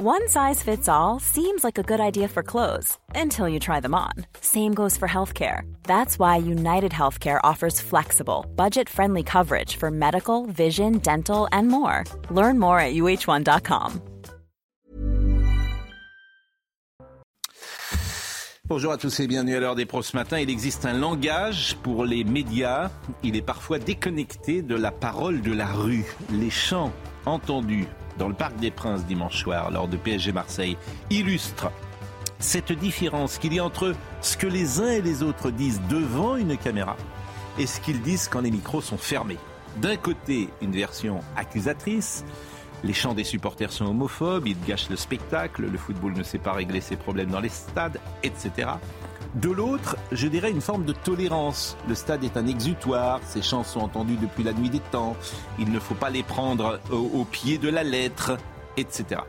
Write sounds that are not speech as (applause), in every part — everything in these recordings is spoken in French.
One size fits all seems like a good idea for clothes until you try them on. Same goes for healthcare. That's why United Healthcare offers flexible, budget friendly coverage for medical, vision, dental, and more. Learn more at uh1.com. Bonjour à tous et bienvenue à l'heure des pros ce matin. Il existe un langage pour les médias. Il est parfois déconnecté de la parole de la rue. Les chants entendus dans le Parc des Princes dimanche soir lors de PSG Marseille illustre cette différence qu'il y a entre ce que les uns et les autres disent devant une caméra et ce qu'ils disent quand les micros sont fermés. D'un côté, une version accusatrice, les chants des supporters sont homophobes, ils gâchent le spectacle, le football ne sait pas régler ses problèmes dans les stades, etc. De l'autre, je dirais une forme de tolérance. Le stade est un exutoire, ces chants sont entendus depuis la nuit des temps, il ne faut pas les prendre au, pied de la lettre, etc.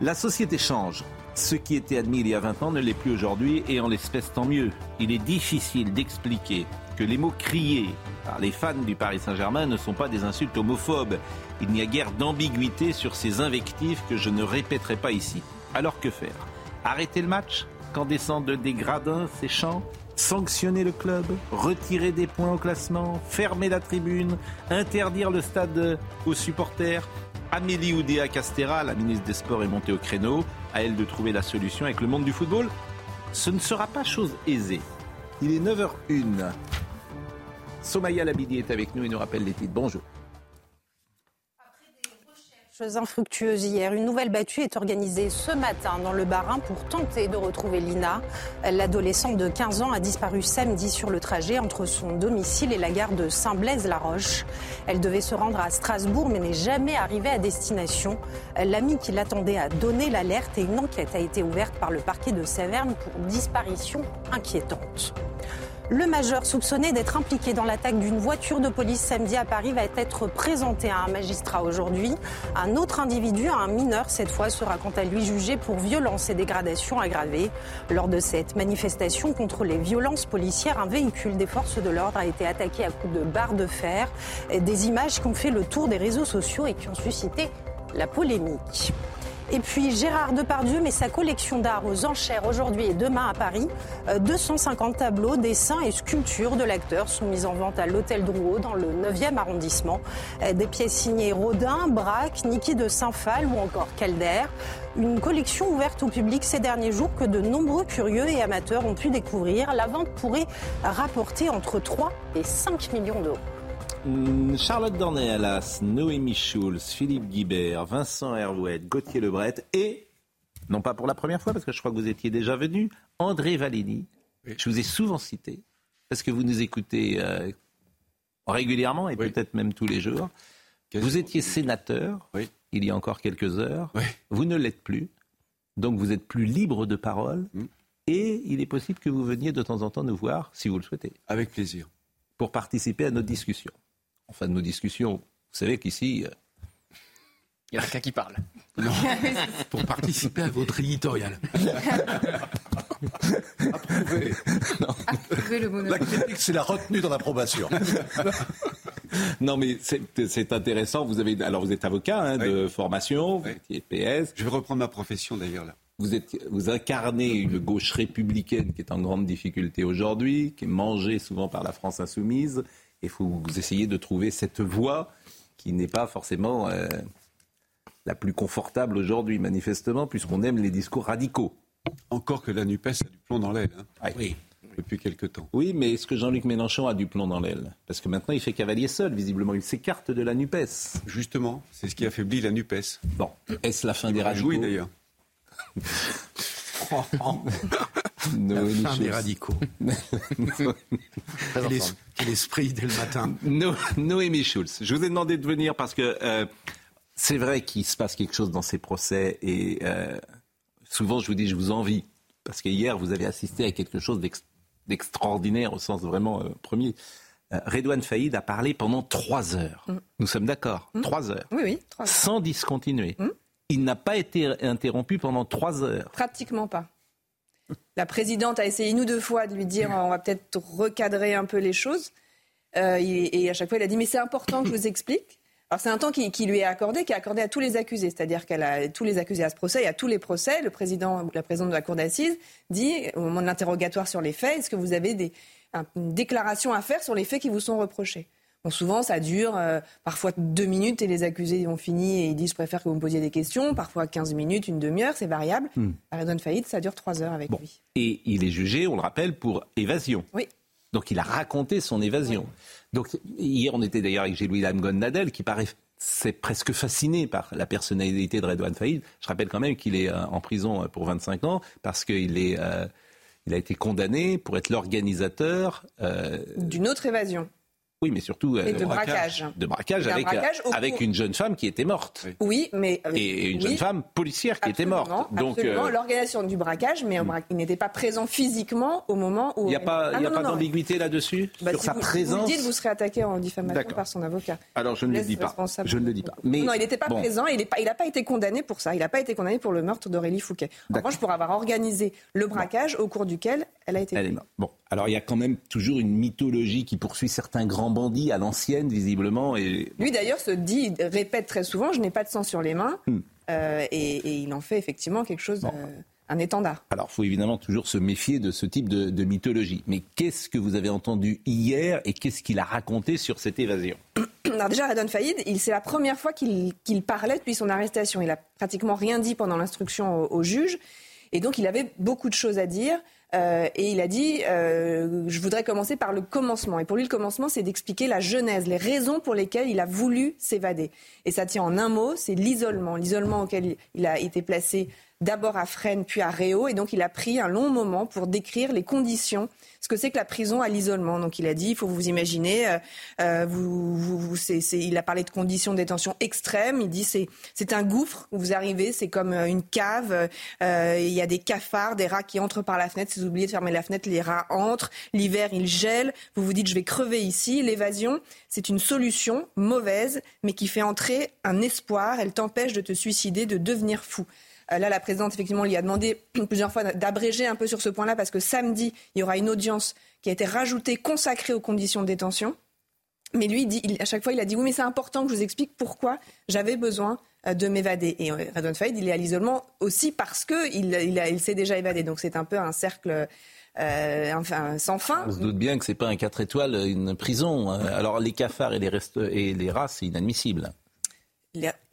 La société change. Ce qui était admis il y a 20 ans ne l'est plus aujourd'hui et en l'espèce tant mieux. Il est difficile d'expliquer que les mots criés par les fans du Paris Saint-Germain ne sont pas des insultes homophobes. Il n'y a guère d'ambiguïté sur ces invectives que je ne répéterai pas ici. Alors que faire? Arrêter le match? Quand descendent des gradins ces chants Sanctionner le club, retirer des points au classement, fermer la tribune, interdire le stade aux supporters. Amélie Oudéa Castera, la ministre des Sports, est montée au créneau. À elle de trouver la solution avec le monde du football. Ce ne sera pas chose aisée. Il est 9h01. Somaya Labidi est avec nous et nous rappelle les titres. Bonjour infructueuses hier. Une nouvelle battue est organisée ce matin dans le Barin pour tenter de retrouver Lina. L'adolescente de 15 ans a disparu samedi sur le trajet entre son domicile et la gare de Saint-Blaise-la-Roche. Elle devait se rendre à Strasbourg mais n'est jamais arrivée à destination. L'ami qui l'attendait a donné l'alerte et une enquête a été ouverte par le parquet de Saverne pour disparition inquiétante. Le majeur soupçonné d'être impliqué dans l'attaque d'une voiture de police samedi à Paris va être présenté à un magistrat aujourd'hui. Un autre individu, un mineur cette fois, sera quant à lui jugé pour violence et dégradation aggravée. Lors de cette manifestation contre les violences policières, un véhicule des forces de l'ordre a été attaqué à coups de barre de fer. Des images qui ont fait le tour des réseaux sociaux et qui ont suscité la polémique. Et puis Gérard Depardieu met sa collection d'art aux enchères aujourd'hui et demain à Paris. 250 euh, tableaux, dessins et sculptures de l'acteur sont mis en vente à l'Hôtel Drouot dans le 9e arrondissement. Euh, des pièces signées Rodin, Braque, Niki de Saint-Phal ou encore Calder. Une collection ouverte au public ces derniers jours que de nombreux curieux et amateurs ont pu découvrir. La vente pourrait rapporter entre 3 et 5 millions d'euros. Hmm, Charlotte Dornéalas, Noémie Schulz, Philippe Guibert, Vincent Hervouet, Gauthier Lebret et, non pas pour la première fois parce que je crois que vous étiez déjà venu, André Valény. Je vous ai souvent cité parce que vous nous écoutez euh, régulièrement et peut-être même tous les jours. Vous étiez sénateur il y a encore quelques heures. Vous ne l'êtes plus. Donc vous êtes plus libre de parole. Hmm. Et il est possible que vous veniez de temps en temps nous voir, si vous le souhaitez. Avec plaisir. Pour participer à notre discussion enfin de nos discussions. Vous savez qu'ici. Euh, Il y a qu'un qui parle. Non, (laughs) pour participer à votre éditorial. (laughs) Approuver. le La critique, c'est la retenue dans l'approbation. (laughs) non, mais c'est intéressant. Vous avez, alors, vous êtes avocat hein, de formation, vous étiez PS. Je vais reprendre ma profession d'ailleurs là. Vous, êtes, vous incarnez une gauche républicaine qui est en grande difficulté aujourd'hui, qui est mangée souvent par la France insoumise. Il faut vous essayer de trouver cette voie qui n'est pas forcément euh, la plus confortable aujourd'hui, manifestement, puisqu'on aime les discours radicaux. Encore que la NUPES a du plomb dans l'aile. Hein. Oui. Depuis quelque temps. Oui, mais est-ce que Jean-Luc Mélenchon a du plomb dans l'aile? Parce que maintenant, il fait cavalier seul, visiblement. Il s'écarte de la NUPES. Justement, c'est ce qui affaiblit la NUPES. Bon, est-ce la fin des radicaux? Oui, d'ailleurs. (laughs) (laughs) Noémie des radicaux. (laughs) quel, esprit dès le matin. Noémie Schulz, je vous ai demandé de venir parce que euh, c'est vrai qu'il se passe quelque chose dans ces procès et euh, souvent je vous dis je vous envie parce que hier vous avez assisté à quelque chose d'extraordinaire au sens vraiment euh, premier. Redouane Faïd a parlé pendant trois heures. Mm. Nous sommes d'accord? Mm. Trois heures. Oui, oui. Sans discontinuer. Mm. Il n'a pas été interrompu pendant trois heures. Pratiquement pas. La présidente a essayé une ou deux fois de lui dire on va peut-être recadrer un peu les choses. Euh, et, à chaque fois, il a dit mais c'est important que je vous explique. Alors c'est un temps qui, lui est accordé, qui est accordé à tous les accusés, c'est-à-dire qu'elle a tous les accusés à ce procès et à tous les procès. Le président, la présidente de la cour d'assises dit au moment de l'interrogatoire sur les faits, est-ce que vous avez des, une déclaration à faire sur les faits qui vous sont reprochés? Bon, souvent, ça dure euh, parfois deux minutes et les accusés ont fini et ils disent je préfère que vous me posiez des questions. Parfois 15 minutes, une demi-heure, c'est variable. Hmm. Redon Faïd, ça dure trois heures avec lui. Et il est jugé, on le rappelle, pour évasion. Oui. Donc il a raconté son évasion. Donc hier, on était d'ailleurs avec Louis Lamgon Nadel qui paraît c'est presque fasciné par la personnalité de Redouane Faïd. Je rappelle quand même qu'il est euh, en prison pour 25 ans parce qu'il est, euh, il a été condamné pour être l'organisateur d'une autre évasion. Oui, mais surtout euh, de braquage. De braquage, avec, avec une jeune femme qui était morte. Oui, mais euh, et une jeune femme policière qui était morte. Donc absolument, euh, l'organisation du braquage, mais il n'était pas présent physiquement au moment où. Il n'y a pas, ah, pas d'ambiguïté là-dessus bah, sur sa vous, présence. vous dites, vous serez attaqué en diffamation par son avocat. Alors je ne le dis pas. Je ne le dis pas. Mais non, il n'était pas présent. Il n'a pas, été condamné pour ça. Il n'a pas été condamné pour le meurtre d'Aurélie Fouquet. En revanche, pour avoir organisé le braquage au cours duquel elle a été. Elle est morte. Bon, alors il y a quand même toujours une mythologie qui poursuit certains grands bandits à l'ancienne, visiblement. Et... Lui d'ailleurs se dit, répète très souvent, je n'ai pas de sang sur les mains. Hmm. Euh, et, il en fait effectivement quelque chose, euh, un étendard. Alors il faut évidemment toujours se méfier de ce type de, mythologie. Mais qu'est-ce que vous avez entendu hier et qu'est-ce qu'il a raconté sur cette évasion (clears throat) Alors déjà, Redon Faïd, c'est la première fois qu'il parlait depuis son arrestation. Il a pratiquement rien dit pendant l'instruction au, au juge. Et donc il avait beaucoup de choses à dire. Euh, et il a dit, euh, je voudrais commencer par le commencement. Et pour lui, le commencement, c'est d'expliquer la genèse, les raisons pour lesquelles il a voulu s'évader. Et ça tient en un mot, c'est l'isolement. L'isolement auquel il a été placé d'abord à Fresnes, puis à Réau. Et donc, il a pris un long moment pour décrire les conditions, ce que c'est que la prison à l'isolement. Donc, il a dit, il faut vous imaginer, euh, euh vous, vous, il a parlé de conditions de détention extrêmes. Il dit, c'est, un gouffre où vous arrivez, c'est comme euh, une cave. Il y a des cafards, des rats qui entrent par la fenêtre. Si vous oubliez de fermer la fenêtre, les rats entrent. L'hiver, ils gèlent. Vous vous dites, je vais crever ici. L'évasion, c'est une solution mauvaise, mais qui fait entrer un espoir. Elle t'empêche de te suicider, de devenir fou. Euh, là, la présidente, effectivement, lui a demandé (clears throat) plusieurs fois d'abréger un peu sur ce point-là parce que samedi, il y aura une audience qui a été rajoutée, consacrée aux conditions de détention. Mais lui, à chaque fois, il a dit oui, mais c'est important que je vous explique pourquoi j'avais besoin euh, de m'évader. Et euh, Radon Faïd, il est à l'isolement aussi parce qu'il il, s'est déjà évadé. Donc c'est un peu un cercle enfin, sans fin. On se doute bien que c'est pas un 4 étoiles, une prison. Alors les cafards et les, et les rats, c'est inadmissible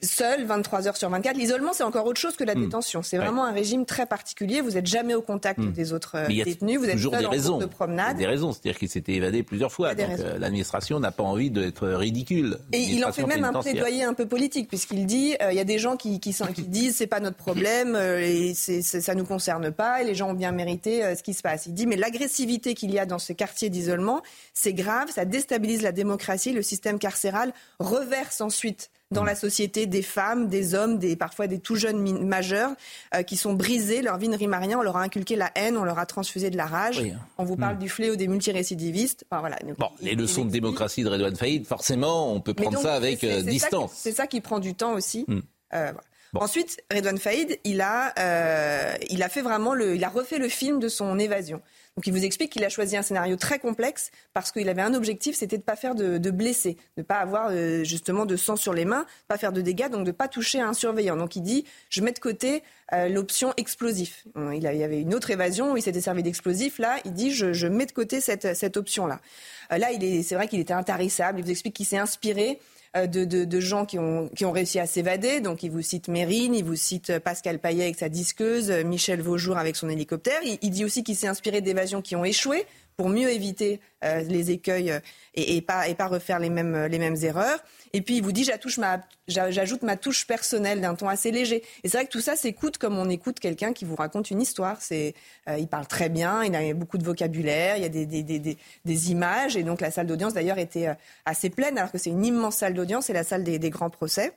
seul 23 heures sur 24. L'isolement, c'est encore autre chose que la hmm. détention. C'est vraiment un régime très particulier. Vous n'êtes jamais au contact hmm. des autres détenus. Vous êtes toujours seul des raisons. de promenade. des raisons. C'est-à-dire qu'il s'était évadé plusieurs fois. Donc euh, l'administration n'a pas envie d'être ridicule. Et il en fait même un plaidoyer un peu politique, puisqu'il dit euh, il y a des gens qui, qui, sont, qui disent c'est pas notre problème euh, et c'est, ça nous concerne pas. Et les gens ont bien mérité ce qui se passe. Il dit mais l'agressivité qu'il y a dans ce quartier d'isolement, c'est grave. Ça déstabilise la démocratie. Le système carcéral reverse ensuite dans la société des femmes, des hommes, des, parfois des tout jeunes majeurs euh, qui sont brisés, leur vie ne rime à rien, on leur a inculqué la haine, on leur a transfusé de la rage. On vous parle hmm. du fléau des multirécidivistes. Enfin, voilà. bon, les leçons de démocratie de Redouane Faïd, forcément, on peut prendre ça avec euh, distance. C'est ça, qui prend du temps aussi. Hmm. Euh, Ensuite, Redouane Faïd, il a, il a fait vraiment le, il a refait le film de son évasion. Donc il vous explique qu'il a choisi un scénario très complexe parce qu'il avait un objectif, c'était de ne pas faire de, blessés, de ne pas avoir euh, justement de sang sur les mains, pas faire de dégâts, donc de ne pas toucher un surveillant. Donc il dit, je mets de côté euh, l'option explosif. Il, y avait une autre évasion où il s'était servi d'explosif. Là, il dit, je, mets de côté cette, cette option-là. Euh, là, c'est vrai qu'il était intarissable. Il vous explique qu'il s'est inspiré euh, de, gens qui ont, réussi à s'évader. Donc, il vous cite Mérine, il vous cite Pascal Payet avec sa disqueuse, Michel Vaujour avec son hélicoptère. Il, dit aussi qu'il s'est inspiré d'évasions qui ont échoué pour mieux éviter euh, les écueils euh, et, pas, et refaire les mêmes, erreurs. Et puis il vous dit j'ajoute ma, touche personnelle d'un ton assez léger. Et c'est vrai que tout ça s'écoute comme on écoute quelqu'un qui vous raconte une histoire. Euh, il parle très bien, il a beaucoup de vocabulaire, il y a des, des, images. Et donc la salle d'audience d'ailleurs était assez pleine alors que c'est une immense salle d'audience, c'est la salle des, grands procès.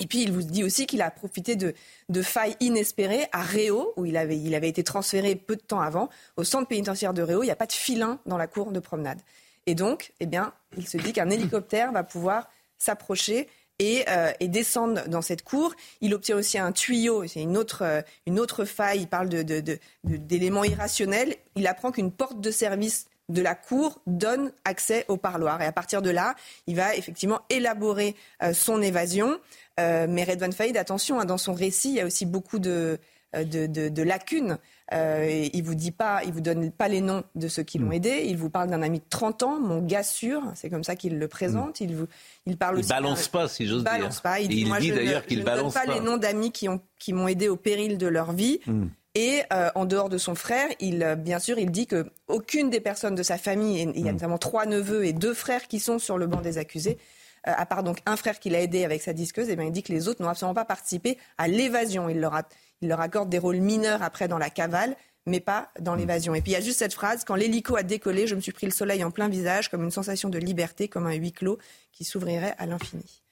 Et puis il vous dit aussi qu'il a profité de, de, failles inespérées à Réau, où il avait, il avait été transféré peu de temps avant, au centre pénitentiaire de Réau. Il n'y a pas de filin dans la cour de promenade. Et donc, eh bien, il se dit qu'un hélicoptère va pouvoir s'approcher et, euh, et, descendre dans cette cour. Il obtient aussi un tuyau, c'est une autre, euh, une autre faille, il parle d'éléments de, de, irrationnels. Il apprend qu'une porte de service de la cour donne accès au parloir. Et à partir de là, il va effectivement élaborer euh, son évasion. Euh, mais Redwan Faïd, attention, hein, dans son récit, il y a aussi beaucoup de, euh, de, lacunes. il vous dit pas, il vous donne pas les noms de ceux qui l'ont mm. aidé. Il vous parle d'un ami de 30 ans, mon gars sûr. C'est comme ça qu'il le présente. Mm. Il, vous, il parle il balance pas, si j'ose dire. Balance pas. Il dit, moi, je d'ailleurs qu'il balance pas. les noms d'amis qui ont qui m'ont aidé au péril de leur vie. Mm. Et euh, en dehors de son frère, il, euh, bien sûr, il dit que aucune des personnes de sa famille, et il y a mm. notamment trois neveux et deux frères qui sont sur le banc des accusés, euh, à part donc un frère qui l'a aidé avec sa disqueuse, et bien il dit que les autres n'ont absolument pas participé à l'évasion. Il leur, il leur accorde des rôles mineurs après dans la cavale, mais pas dans mm. l'évasion. Et puis il y a juste cette phrase quand l'hélico a décollé, je me suis pris le soleil en plein visage, comme une sensation de liberté, comme un huis clos qui s'ouvrirait à l'infini.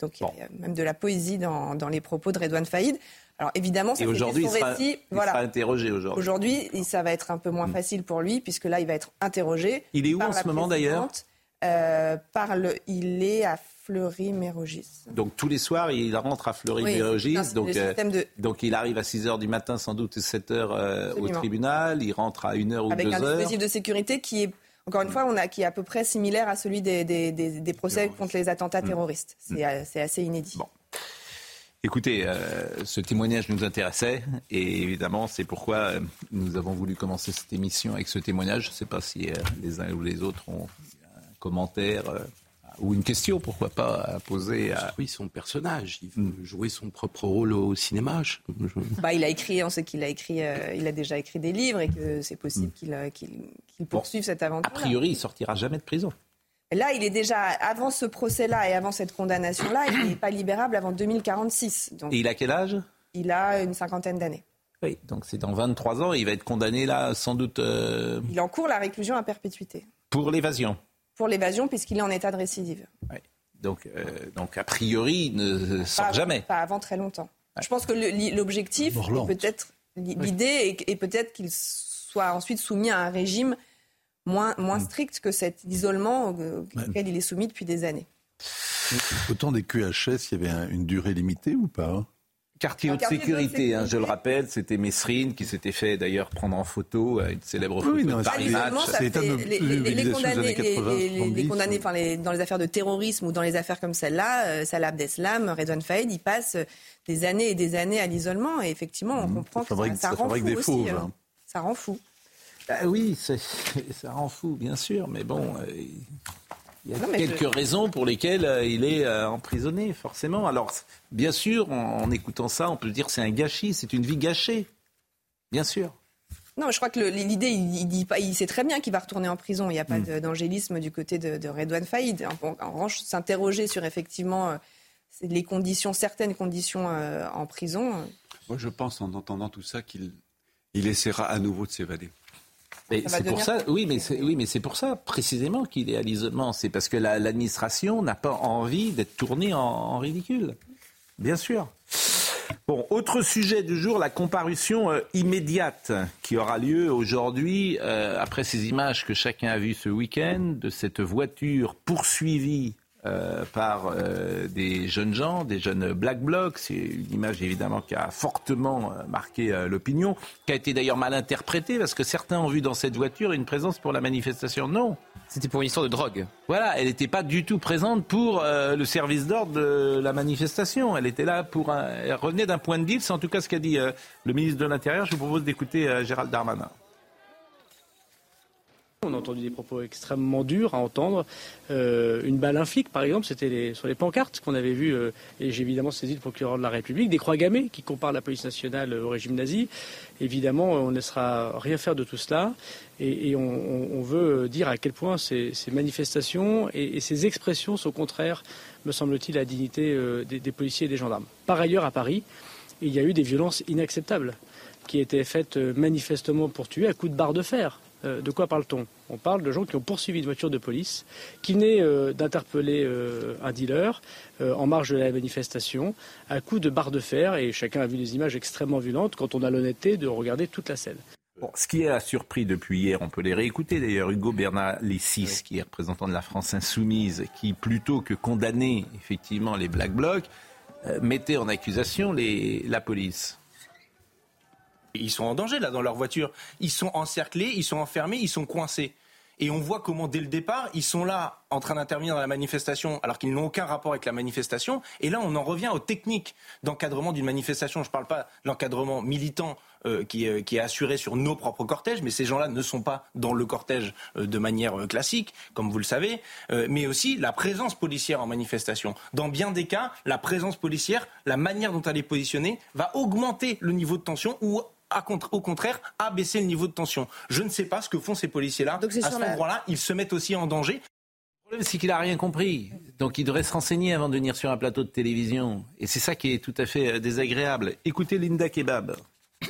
Donc il y a même de la poésie dans, dans les propos de Redouane Faïd. Alors évidemment, ça aujourd'hui, il, sera, il voilà. sera interrogé aujourd'hui. Aujourd'hui, ça va être un peu moins mm. facile pour lui, puisque là, il va être interrogé. Il est où en ce moment d'ailleurs? Euh, Il est à Fleury-Mérogis. Donc tous les soirs, il rentre à Fleury-Mérogis. donc, euh, donc il arrive à 6 h du matin, sans doute, et 7 h euh, au tribunal. Il rentre à 1 h ou 2 h. Avec un dispositif de sécurité qui est encore une fois, on a, qui est à peu près similaire à celui des, des, des, procès contre les attentats mm. terroristes. C'est assez inédit. Bon. Écoutez, euh, ce témoignage nous intéressait et évidemment c'est pourquoi euh, nous avons voulu commencer cette émission avec ce témoignage. Je ne sais pas si euh, les uns ou les autres ont commentaire ou une question, pourquoi pas, à poser à... Oui, son personnage, il veut hmm. jouer son propre rôle au cinéma. Bah, il a écrit, on sait qu'il a écrit, il a déjà écrit des livres et que c'est possible hmm. qu'il poursuive cette aventure. A priori, il sortira jamais de prison. Là, il est déjà, avant ce procès-là et avant cette condamnation-là, il n'est pas libérable avant 2046. et il a quel âge? Il a une cinquantaine d'années. Oui, donc c'est dans 23 ans, il va être condamné là, sans doute. Euh, il encourt la réclusion à perpétuité. Pour l'évasion Pour l'évasion, puisqu'il est en état de récidive. Donc, euh, donc a priori, il ne sort jamais. Pas avant très longtemps. Je pense que l'objectif, peut-être, l'idée est peut-être qu'il soit ensuite soumis à un régime moins, moins mm. strict que cet isolement auquel il est soumis depuis des années. Autant des QHS, il y avait une durée limitée ou pas Quartier haute sécurité, hein, je le rappelle, c'était Messrine qui s'était fait d'ailleurs prendre en photo euh, une célèbre photo de Paris Match. Les, les, condamnés, les, condamnés enfin, dans les affaires de terrorisme ou dans les affaires comme celle-là, euh, Salah Abdeslam, Redouane Faïd, ils passent des années et des années à l'isolement et effectivement on mmh. comprend que ça, ça, rend fou des aussi, hein. Ça rend fou. Bah oui, (laughs) ça rend fou, bien sûr, mais bon, euh, il y a quelques raisons pour lesquelles euh, il est euh, emprisonné, forcément. Alors, bien sûr, en, écoutant ça, on peut dire c'est un gâchis, c'est une vie gâchée, bien sûr. Non, je crois que l'idée, il, dit pas, il sait très bien qu'il va retourner en prison. Il n'y a pas hmm. d'angélisme du côté de, de Redouane Faïd. En, revanche, s'interroger sur effectivement les conditions, certaines conditions en prison. Moi, je pense, en entendant tout ça, qu'il il essaiera à nouveau de s'évader c'est pour ça, oui, mais c'est, oui, mais c'est pour ça précisément qu'il est à l'isolement. C'est parce que l'administration n'a pas envie d'être tournée en, ridicule, bien sûr. Bon, autre sujet du jour, la comparution euh, immédiate qui aura lieu aujourd'hui euh, après ces images que chacun a vues ce week-end de cette voiture poursuivie euh, par euh, des jeunes gens, des jeunes black blocs. C'est une image évidemment qui a fortement euh, marqué l'opinion, qui a été d'ailleurs mal interprétée parce que certains ont vu dans cette voiture une présence pour la manifestation. Non. C'était pour une histoire de drogue. Voilà, elle n'était pas du tout présente pour le service d'ordre de la manifestation. Elle était là pour un... Elle revenait d'un point de deal. C'est en tout cas ce qu'a dit le ministre de l'Intérieur. Je vous propose d'écouter Gérald Darmanin. On a entendu des propos extrêmement durs à entendre. Euh, une balle, un flic, par exemple, c'était sur les pancartes qu'on avait vues, euh, et j'ai évidemment saisi le procureur de la République, des croix gammées qui comparent la police nationale au régime nazi. Évidemment, on ne laissera rien faire de tout cela, et, on, veut dire à quel point ces, manifestations et, ces expressions sont contraires, me semble-t-il, à la dignité euh, des, des policiers et des gendarmes. Par ailleurs, à Paris, il y a eu des violences inacceptables qui étaient faites manifestement pour tuer à coups de barre de fer. Euh, de quoi parle-t-on? On parle de gens qui ont poursuivi une voiture de police, qui venaient euh, d'interpeller euh, un dealer en marge de la manifestation, à coup de barre de fer, et chacun a vu des images extrêmement violentes quand on a l'honnêteté de regarder toute la scène. ce qui a surpris depuis hier, on peut les réécouter d'ailleurs, Hugo Bernard Lessis, qui est représentant de la France insoumise, qui plutôt que condamner effectivement les Black Blocs, mettait en accusation la police. Ils sont en danger là dans leur voiture. Ils sont encerclés, ils sont enfermés, ils sont coincés. Et on voit comment, dès le départ, ils sont là en train d'intervenir dans la manifestation alors qu'ils n'ont aucun rapport avec la manifestation. Et là, on en revient aux techniques d'encadrement d'une manifestation. Je ne parle pas de l'encadrement militant euh, qui, euh, qui, est assuré sur nos propres cortèges, mais ces gens-là ne sont pas dans le cortège euh, de manière classique, comme vous le savez, mais aussi la présence policière en manifestation. Dans bien des cas, la présence policière, la manière dont elle est positionnée, va augmenter le niveau de tension ou au contraire, abaisser le niveau de tension. Je ne sais pas ce que font ces policiers-là. À ce moment-là, ils se mettent aussi en danger. Le problème, c'est qu'il n'a rien compris. Donc il devrait se renseigner avant de venir sur un plateau de télévision. Et c'est ça qui est tout à fait désagréable. Écoutez Linda Kebab. (coughs)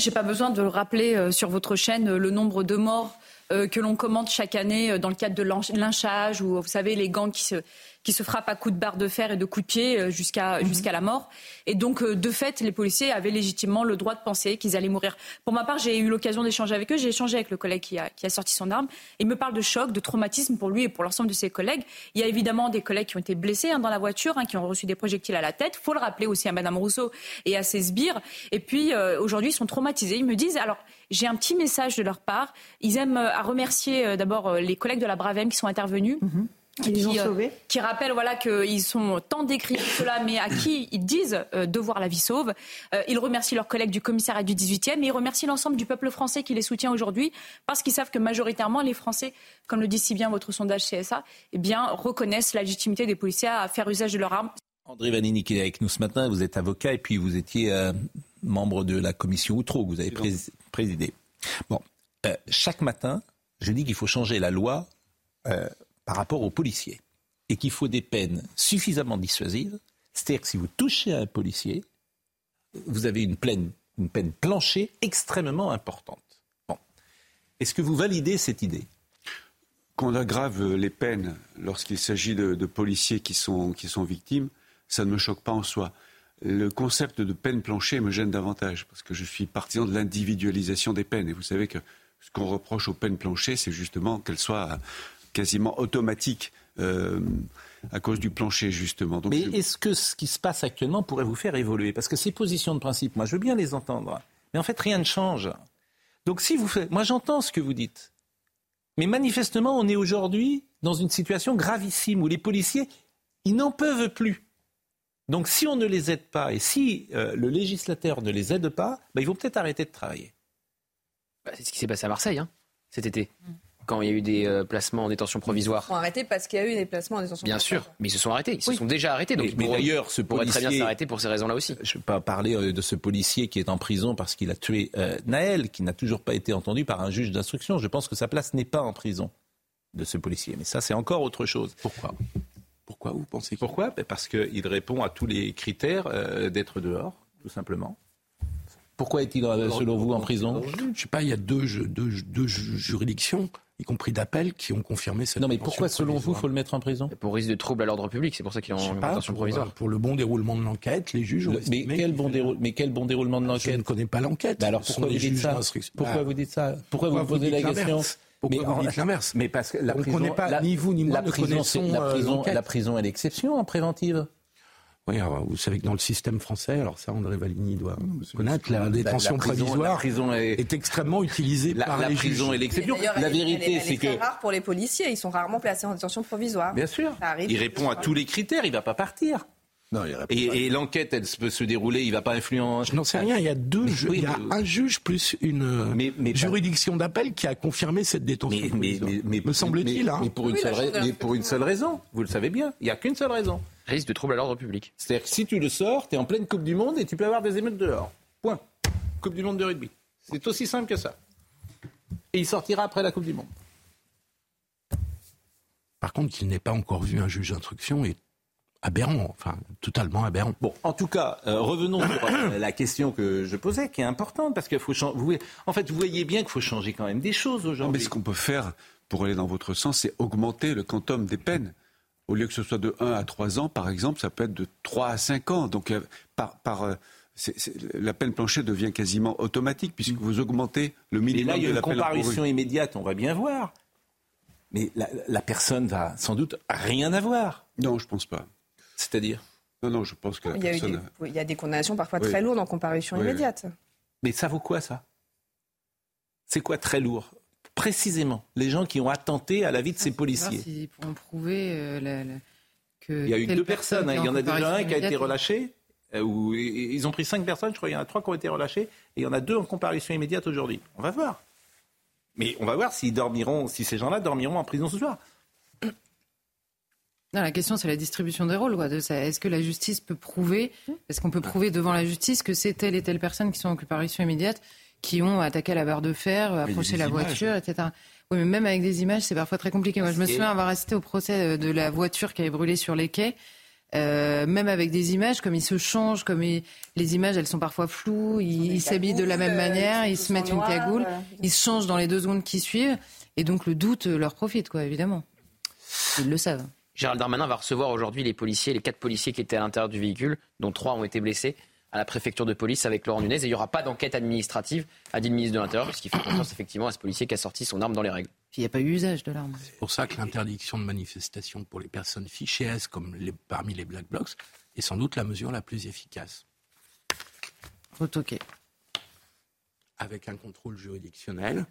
J'ai pas besoin de le rappeler euh, sur votre chaîne euh, le nombre de morts euh, que l'on commente chaque année dans le cadre de lynchage ou vous savez les gangs qui se qui se frappe à coups de barre de fer et de coups de pied euh, jusqu'à mhm. jusqu'à la mort. Et donc, euh, de fait, les policiers avaient légitimement le droit de penser qu'ils allaient mourir. Pour ma part, j'ai eu l'occasion d'échanger avec eux. J'ai échangé avec le collègue qui a, qui a sorti son arme. Il me parle de choc, de traumatisme pour lui et pour l'ensemble de ses collègues. Il y a évidemment des collègues qui ont été blessés hein, dans la voiture, hein, qui ont reçu des projectiles à la tête. Il faut le rappeler aussi à Madame Rousseau et à ses sbires. Et puis, euh, aujourd'hui, ils sont traumatisés. Ils me disent, alors, j'ai un petit message de leur part. Ils aiment à remercier d'abord les collègues de la Bravem qui sont intervenus. Mhm qui, ont euh, qui rappellent voilà, qu'ils sont tant décrits cela, mais à qui ils disent euh, devoir la vie sauve. Euh, ils remercient leurs collègues du commissariat du 18e et ils remercient l'ensemble du peuple français qui les soutient aujourd'hui parce qu'ils savent que majoritairement les Français, comme le dit si bien votre sondage CSA, eh bien, reconnaissent la légitimité des policiers à faire usage de leurs armes. André Vanini qui est avec nous ce matin, vous êtes avocat et puis vous étiez membre de la commission Outreau que vous avez présidé. Bon, chaque matin, je dis qu'il faut changer la loi par rapport aux policiers et qu'il faut des peines suffisamment dissuasives. C'est-à-dire que si vous touchez à un policier, vous avez une, une peine planchée extrêmement importante. Est-ce que vous validez cette idée? Qu'on aggrave les peines lorsqu'il s'agit de, policiers qui sont, qui sont victimes, ça ne me choque pas en soi. Le concept de peine planchée me gêne davantage parce que je suis partisan de l'individualisation des peines. Et vous savez que ce qu'on reproche aux peines planchées, c'est justement qu'elles soient quasiment automatique euh, à cause du plancher, justement. Mais est-ce que ce qui se passe actuellement pourrait vous faire évoluer? Parce que ces positions de principe, moi, je veux bien les entendre. Mais en fait, rien ne change. Donc, si vous faites. Moi, j'entends ce que vous dites. Mais manifestement, on est aujourd'hui dans une situation gravissime où les policiers, ils n'en peuvent plus. Donc, si on ne les aide pas et si euh, le législateur ne les aide pas, bah, ils vont peut-être arrêter de travailler. Bah, c'est ce qui s'est passé à Marseille hein, cet été. Mm quand il y a eu des euh, placements en détention provisoire. Ils sont arrêtés parce qu'il y a eu des placements en détention Bien sûr, mais ils se sont arrêtés. Ils se sont déjà arrêtés. Donc mais, d'ailleurs, ce pourrait très bien s'arrêter pour ces raisons-là aussi. Je ne vais pas parler euh, de ce policier qui est en prison parce qu'il a tué euh, Naël, qui n'a toujours pas été entendu par un juge d'instruction. Je pense que sa place n'est pas en prison de ce policier. Mais ça, c'est encore autre chose. Pourquoi? Pourquoi vous pensez? Pourquoi? Ben, Parce qu'il répond à tous les critères d'être dehors, tout simplement. Pourquoi est-il, selon vous, en prison Je ne sais pas, il y a deux, deux, deux juridictions y compris d'appel, qui ont confirmé cette Non, mais pourquoi, selon vous, il faut le mettre en prison Pour risque de trouble à l'ordre public, c'est pour ça qu'il est en détention provisoire. Euh, pour le bon déroulement de l'enquête, les juges ont mais, quel bon mais quel bon déroulement de l'enquête Je ne connais pas l'enquête. alors pourquoi vous dites ça Pourquoi bah, vous dites ça Pourquoi, vous posez la question pourquoi vous dites l'inverse Mais parce que la prison, pas, ni vous ni moi, la prison, la euh, prison, la prison est l'exception en préventive. Oui, vous savez que dans le système français, alors ça, André Valigny doit connaître, la détention provisoire est... extrêmement utilisée par la les prison est l'exception. La vérité, c'est que c'est rare pour les policiers. Ils sont rarement placés en détention provisoire. Bien sûr. Il répond à tous les critères. Il va pas partir. Non, et, et l'enquête, elle peut se dérouler, il va pas influencer. Je n'en sais rien. Il y a deux, il y a un juge plus une juridiction d'appel qui a confirmé cette détention. Mais, mais me semble-t-il. Hein. Mais, pour, une seule, pour une seule raison. Vous le savez bien. Il n'y a qu'une seule raison risque de trouble à l'ordre public. C'est-à-dire que si tu le sors, tu es en pleine Coupe du Monde et tu peux avoir des émeutes dehors. Point. Coupe du Monde de rugby. C'est aussi simple que ça. Et il sortira après la Coupe du Monde. Par contre, qu'il n'ait pas encore vu un juge d'instruction est aberrant, enfin totalement aberrant. Bon, en tout cas, euh, revenons sur euh, la question que je posais, qui est importante, parce qu'il faut changer. En fait, vous voyez bien qu'il faut changer quand même des choses aujourd'hui. Mais ce qu'on peut faire, pour aller dans votre sens, c'est augmenter le quantum des peines au lieu que ce soit de 1 à 3 ans, par exemple, ça peut être de 3 à 5 ans. Donc, euh, par, euh, la peine planchée devient quasiment automatique puisque vous augmentez le minimum Et là, il y a une comparution immédiate, on va bien voir. Mais la, personne va sans doute rien avoir. Non, je ne pense pas. C'est-à-dire? Non, non, je pense que la il y a des, il y a des condamnations parfois très lourdes en comparution immédiate. Mais ça vaut quoi, ça? C'est quoi très lourd? Précisément les gens qui ont attenté à la vie de ces policiers. Ils pourront prouver euh, que. Il y a eu deux personnes. Hein. Il y en a déjà un qui a été relâché. Euh, ils ont pris cinq personnes, je crois. Il y en a trois qui ont été relâchés. Et il y en a deux en comparution immédiate aujourd'hui. On va voir. Mais on va voir s'ils dormiront, si ces gens-là dormiront en prison ce soir. Non, la question, c'est la distribution des rôles. Est-ce que la justice peut prouver, est-ce qu'on peut prouver devant la justice que c'est telle et telle personne qui sont en comparution immédiate qui ont attaqué la barre de fer, approché la voiture, etc. Oui, mais même avec des images, c'est parfois très compliqué. Moi, je me souviens avoir assisté au procès de la voiture qui avait brûlé sur les quais. Euh, même avec des images, comme ils se changent, comme les images, elles sont parfois floues, ils s'habillent de la même manière, ils se mettent une cagoule, ils se changent dans les deux secondes qui suivent, et donc le doute leur profite, quoi, évidemment. Ils le savent. Gérald Darmanin va recevoir aujourd'hui les policiers, les quatre policiers qui étaient à l'intérieur du véhicule, dont trois ont été blessés à la préfecture de police avec Laurent Nunez. Et il n'y aura pas d'enquête administrative, a dit le ministre de l'Intérieur, puisqu'il fait confiance effectivement à ce policier qui a sorti son arme dans les règles. Il n'y a pas eu usage de l'arme. C'est pour ça que l'interdiction de manifestation pour les personnes fichées S, comme les, parmi les Black Blocs, est sans doute la mesure la plus efficace. Retoqué. Avec un contrôle juridictionnel,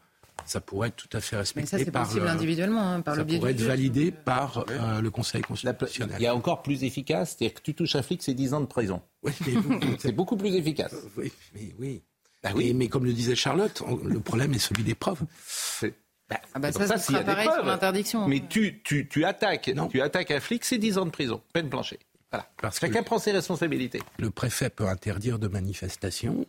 ça pourrait être tout à fait respecté Mais ça, c'est possible individuellement, hein, par ça le biais pourrait être validé par euh, le Conseil constitutionnel. Il y a encore plus efficace, c'est-à-dire que tu touches un flic, c'est 10 ans de prison. Oui, (laughs) c'est beaucoup plus efficace. Oui, mais, oui. Bah oui. Mais, comme le disait Charlotte, le problème est celui des preuves. Bah, ah bah ça, ça, ça pareil sur l'interdiction. Mais tu, tu, tu, attaques, tu attaques un flic, c'est 10 ans de prison, peine planchée. Voilà. Parce Chacun prend ses responsabilités. Le préfet peut interdire de manifestation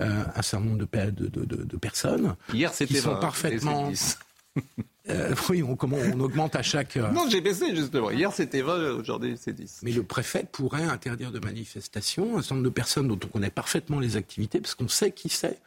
euh, un certain nombre de, de, de, de personnes Hier, qui sont parfaitement. (laughs) Euh, oui, on, comment, on augmente à chaque. Euh, non, j'ai baissé justement. Hier c'était 20, aujourd'hui c'est 10. Mais le préfet pourrait interdire de manifestation un certain nombre de personnes dont on connaît parfaitement les activités, parce qu'on sait qui c'est.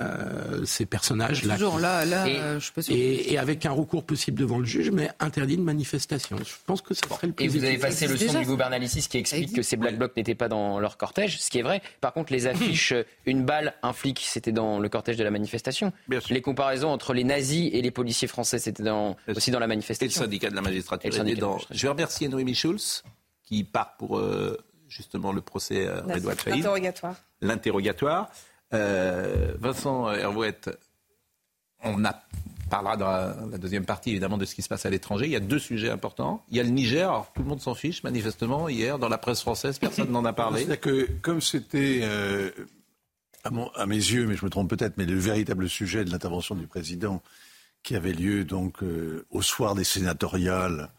Euh, ces personnages-là. Toujours là, là, et, euh, je peux et, et, avec un recours possible devant le juge, mais interdit de manifestation. Je pense que ça serait le plus. Et vous avez passé le son du gouvernalis qui explique que ces black blocs n'étaient pas dans leur cortège, ce qui est vrai. Par contre, les affiches une balle, un flic, c'était dans le cortège de la manifestation. Les comparaisons entre les nazis et les policiers français, c'était dans, aussi dans la manifestation. Et le syndicat de la magistrature. Dans... Je vais remercier Noémie Schulz qui part pour euh, justement le procès euh, Edouard L'interrogatoire. L'interrogatoire. Euh, Vincent Hervouette, on a, parlera dans la, deuxième partie évidemment de ce qui se passe à l'étranger. Il y a deux sujets importants. Il y a le Niger, alors tout le monde s'en fiche manifestement. Hier, dans la presse française, personne n'en a parlé. C'est-à-dire que comme c'était, euh, à, à, mes yeux, mais je me trompe peut-être, mais le véritable sujet de l'intervention du président qui avait lieu donc euh, au soir des sénatoriales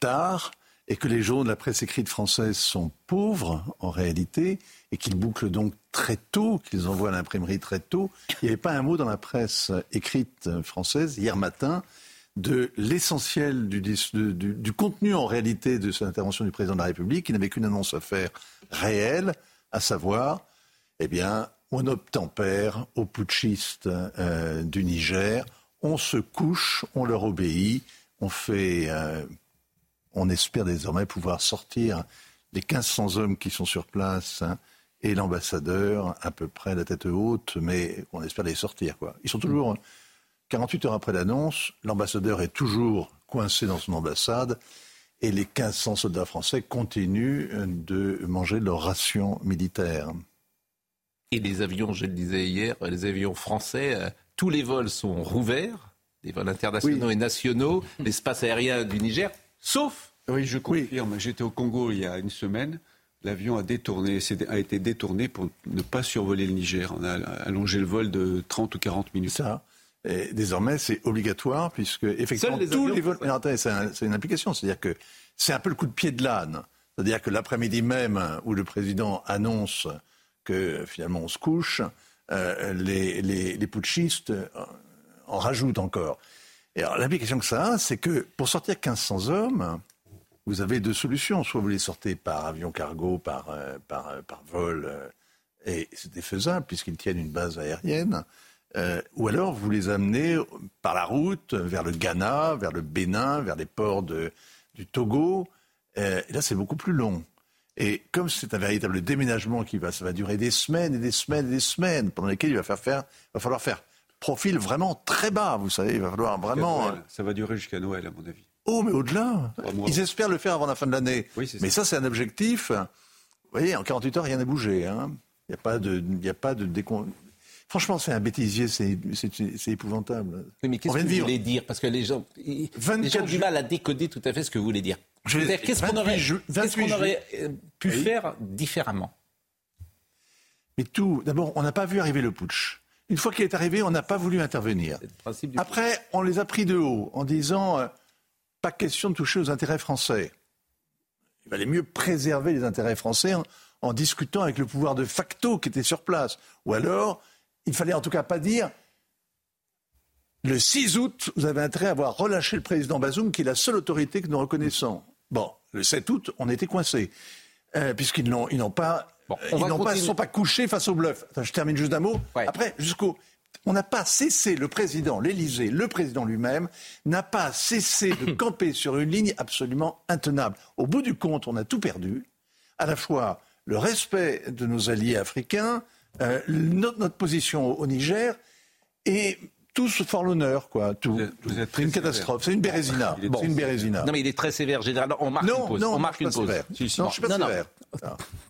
tard, et que les journaux de la presse écrite française sont pauvres en réalité, et qu'ils bouclent donc très tôt, qu'ils envoient à l'imprimerie très tôt. Il n'y avait pas un mot dans la presse écrite française hier matin de l'essentiel du, contenu en réalité de cette intervention du président de la République, qui n'avait qu'une annonce à faire réelle, à savoir, eh bien, on obtempère aux putschistes euh, du Niger, on se couche, on leur obéit, on fait, euh, on espère désormais pouvoir sortir les 1500 hommes qui sont sur place. Hein, et l'ambassadeur à peu près la tête haute, mais on espère les sortir. Quoi. Ils sont toujours, 48 heures après l'annonce, l'ambassadeur est toujours coincé dans son ambassade et les 1500 soldats français continuent de manger leur ration militaire. Et les avions, je le disais hier, les avions français, euh, tous les vols sont rouverts, les vols internationaux et nationaux, l'espace aérien du Niger, sauf... Oui, je confirme. J'étais au Congo il y a une semaine l'avion a, détourné, a été détourné pour ne pas survoler le Niger. On a allongé le vol de 30 ou 40 minutes. Ça. Et désormais, c'est obligatoire puisque effectivement tous les vols. C'est une implication, c'est-à-dire que c'est un peu le coup de pied de l'âne. C'est-à-dire que l'après-midi même où le président annonce que finalement on se couche, euh, les, les, les, putschistes en rajoutent encore. Et alors l'implication que ça a, c'est que pour sortir 1500 hommes, vous avez deux solutions. Soit vous les sortez par avion cargo, par, euh, par, euh, par vol, euh, et c'est défaisable puisqu'ils tiennent une base aérienne. ou alors vous les amenez par la route vers le Ghana, vers le Bénin, vers les ports du Togo. là, c'est beaucoup plus long. Et comme c'est un véritable déménagement qui va, ça va durer des semaines et des semaines et des semaines, pendant lesquelles il va falloir faire profil vraiment très bas, vous savez, il va falloir vraiment. Ça va durer jusqu'à Noël, à mon avis. Oh, mais au-delà. Ils espèrent le faire avant la fin de l'année. mais ça, c'est un objectif. Vous voyez, en 48 heures, rien n'a bougé. Hein. Il n'y a pas de, il a pas de Franchement, c'est un bêtisier, c'est épouvantable. mais qu'est-ce que vous voulez dire? Parce que les gens, les gens ont du mal à décoder tout à fait ce que vous voulez dire. Qu'est-ce qu'on aurait, qu aurait, euh, pu faire différemment? Mais tout, d'abord, on n'a pas vu arriver le putsch. Une fois qu'il est arrivé, on n'a pas voulu intervenir. Après, on les a pris de haut en disant euh, pas question de toucher aux intérêts français. Il valait mieux préserver les intérêts français en, discutant avec le pouvoir de facto qui était sur place. Ou alors, il fallait en tout cas pas dire le 6 août, vous avez intérêt à avoir relâché le président Bazoum, qui est la seule autorité que nous reconnaissons. Bon, le 7 août, on était coincés, euh, puisqu'ils n'ont, ils n'ont pas, ils n'ont pas, sont pas couchés face au bluff. je termine juste d'un mot. Après, jusqu'au, on n'a pas cessé, le président, l'Élysée, le président lui-même, n'a pas cessé de (coughs) camper sur une ligne absolument intenable. Au bout du compte, on a tout perdu, à la fois le respect de nos alliés africains, euh, notre, notre, position au Niger, et tous fort l'honneur, quoi. Tout. C'est une catastrophe. C'est une bérésina. c'est une bérésina. Non, mais il est très sévère. Généralement, on marque une pause. Non, on marque une pause. non, je suis pas sévère.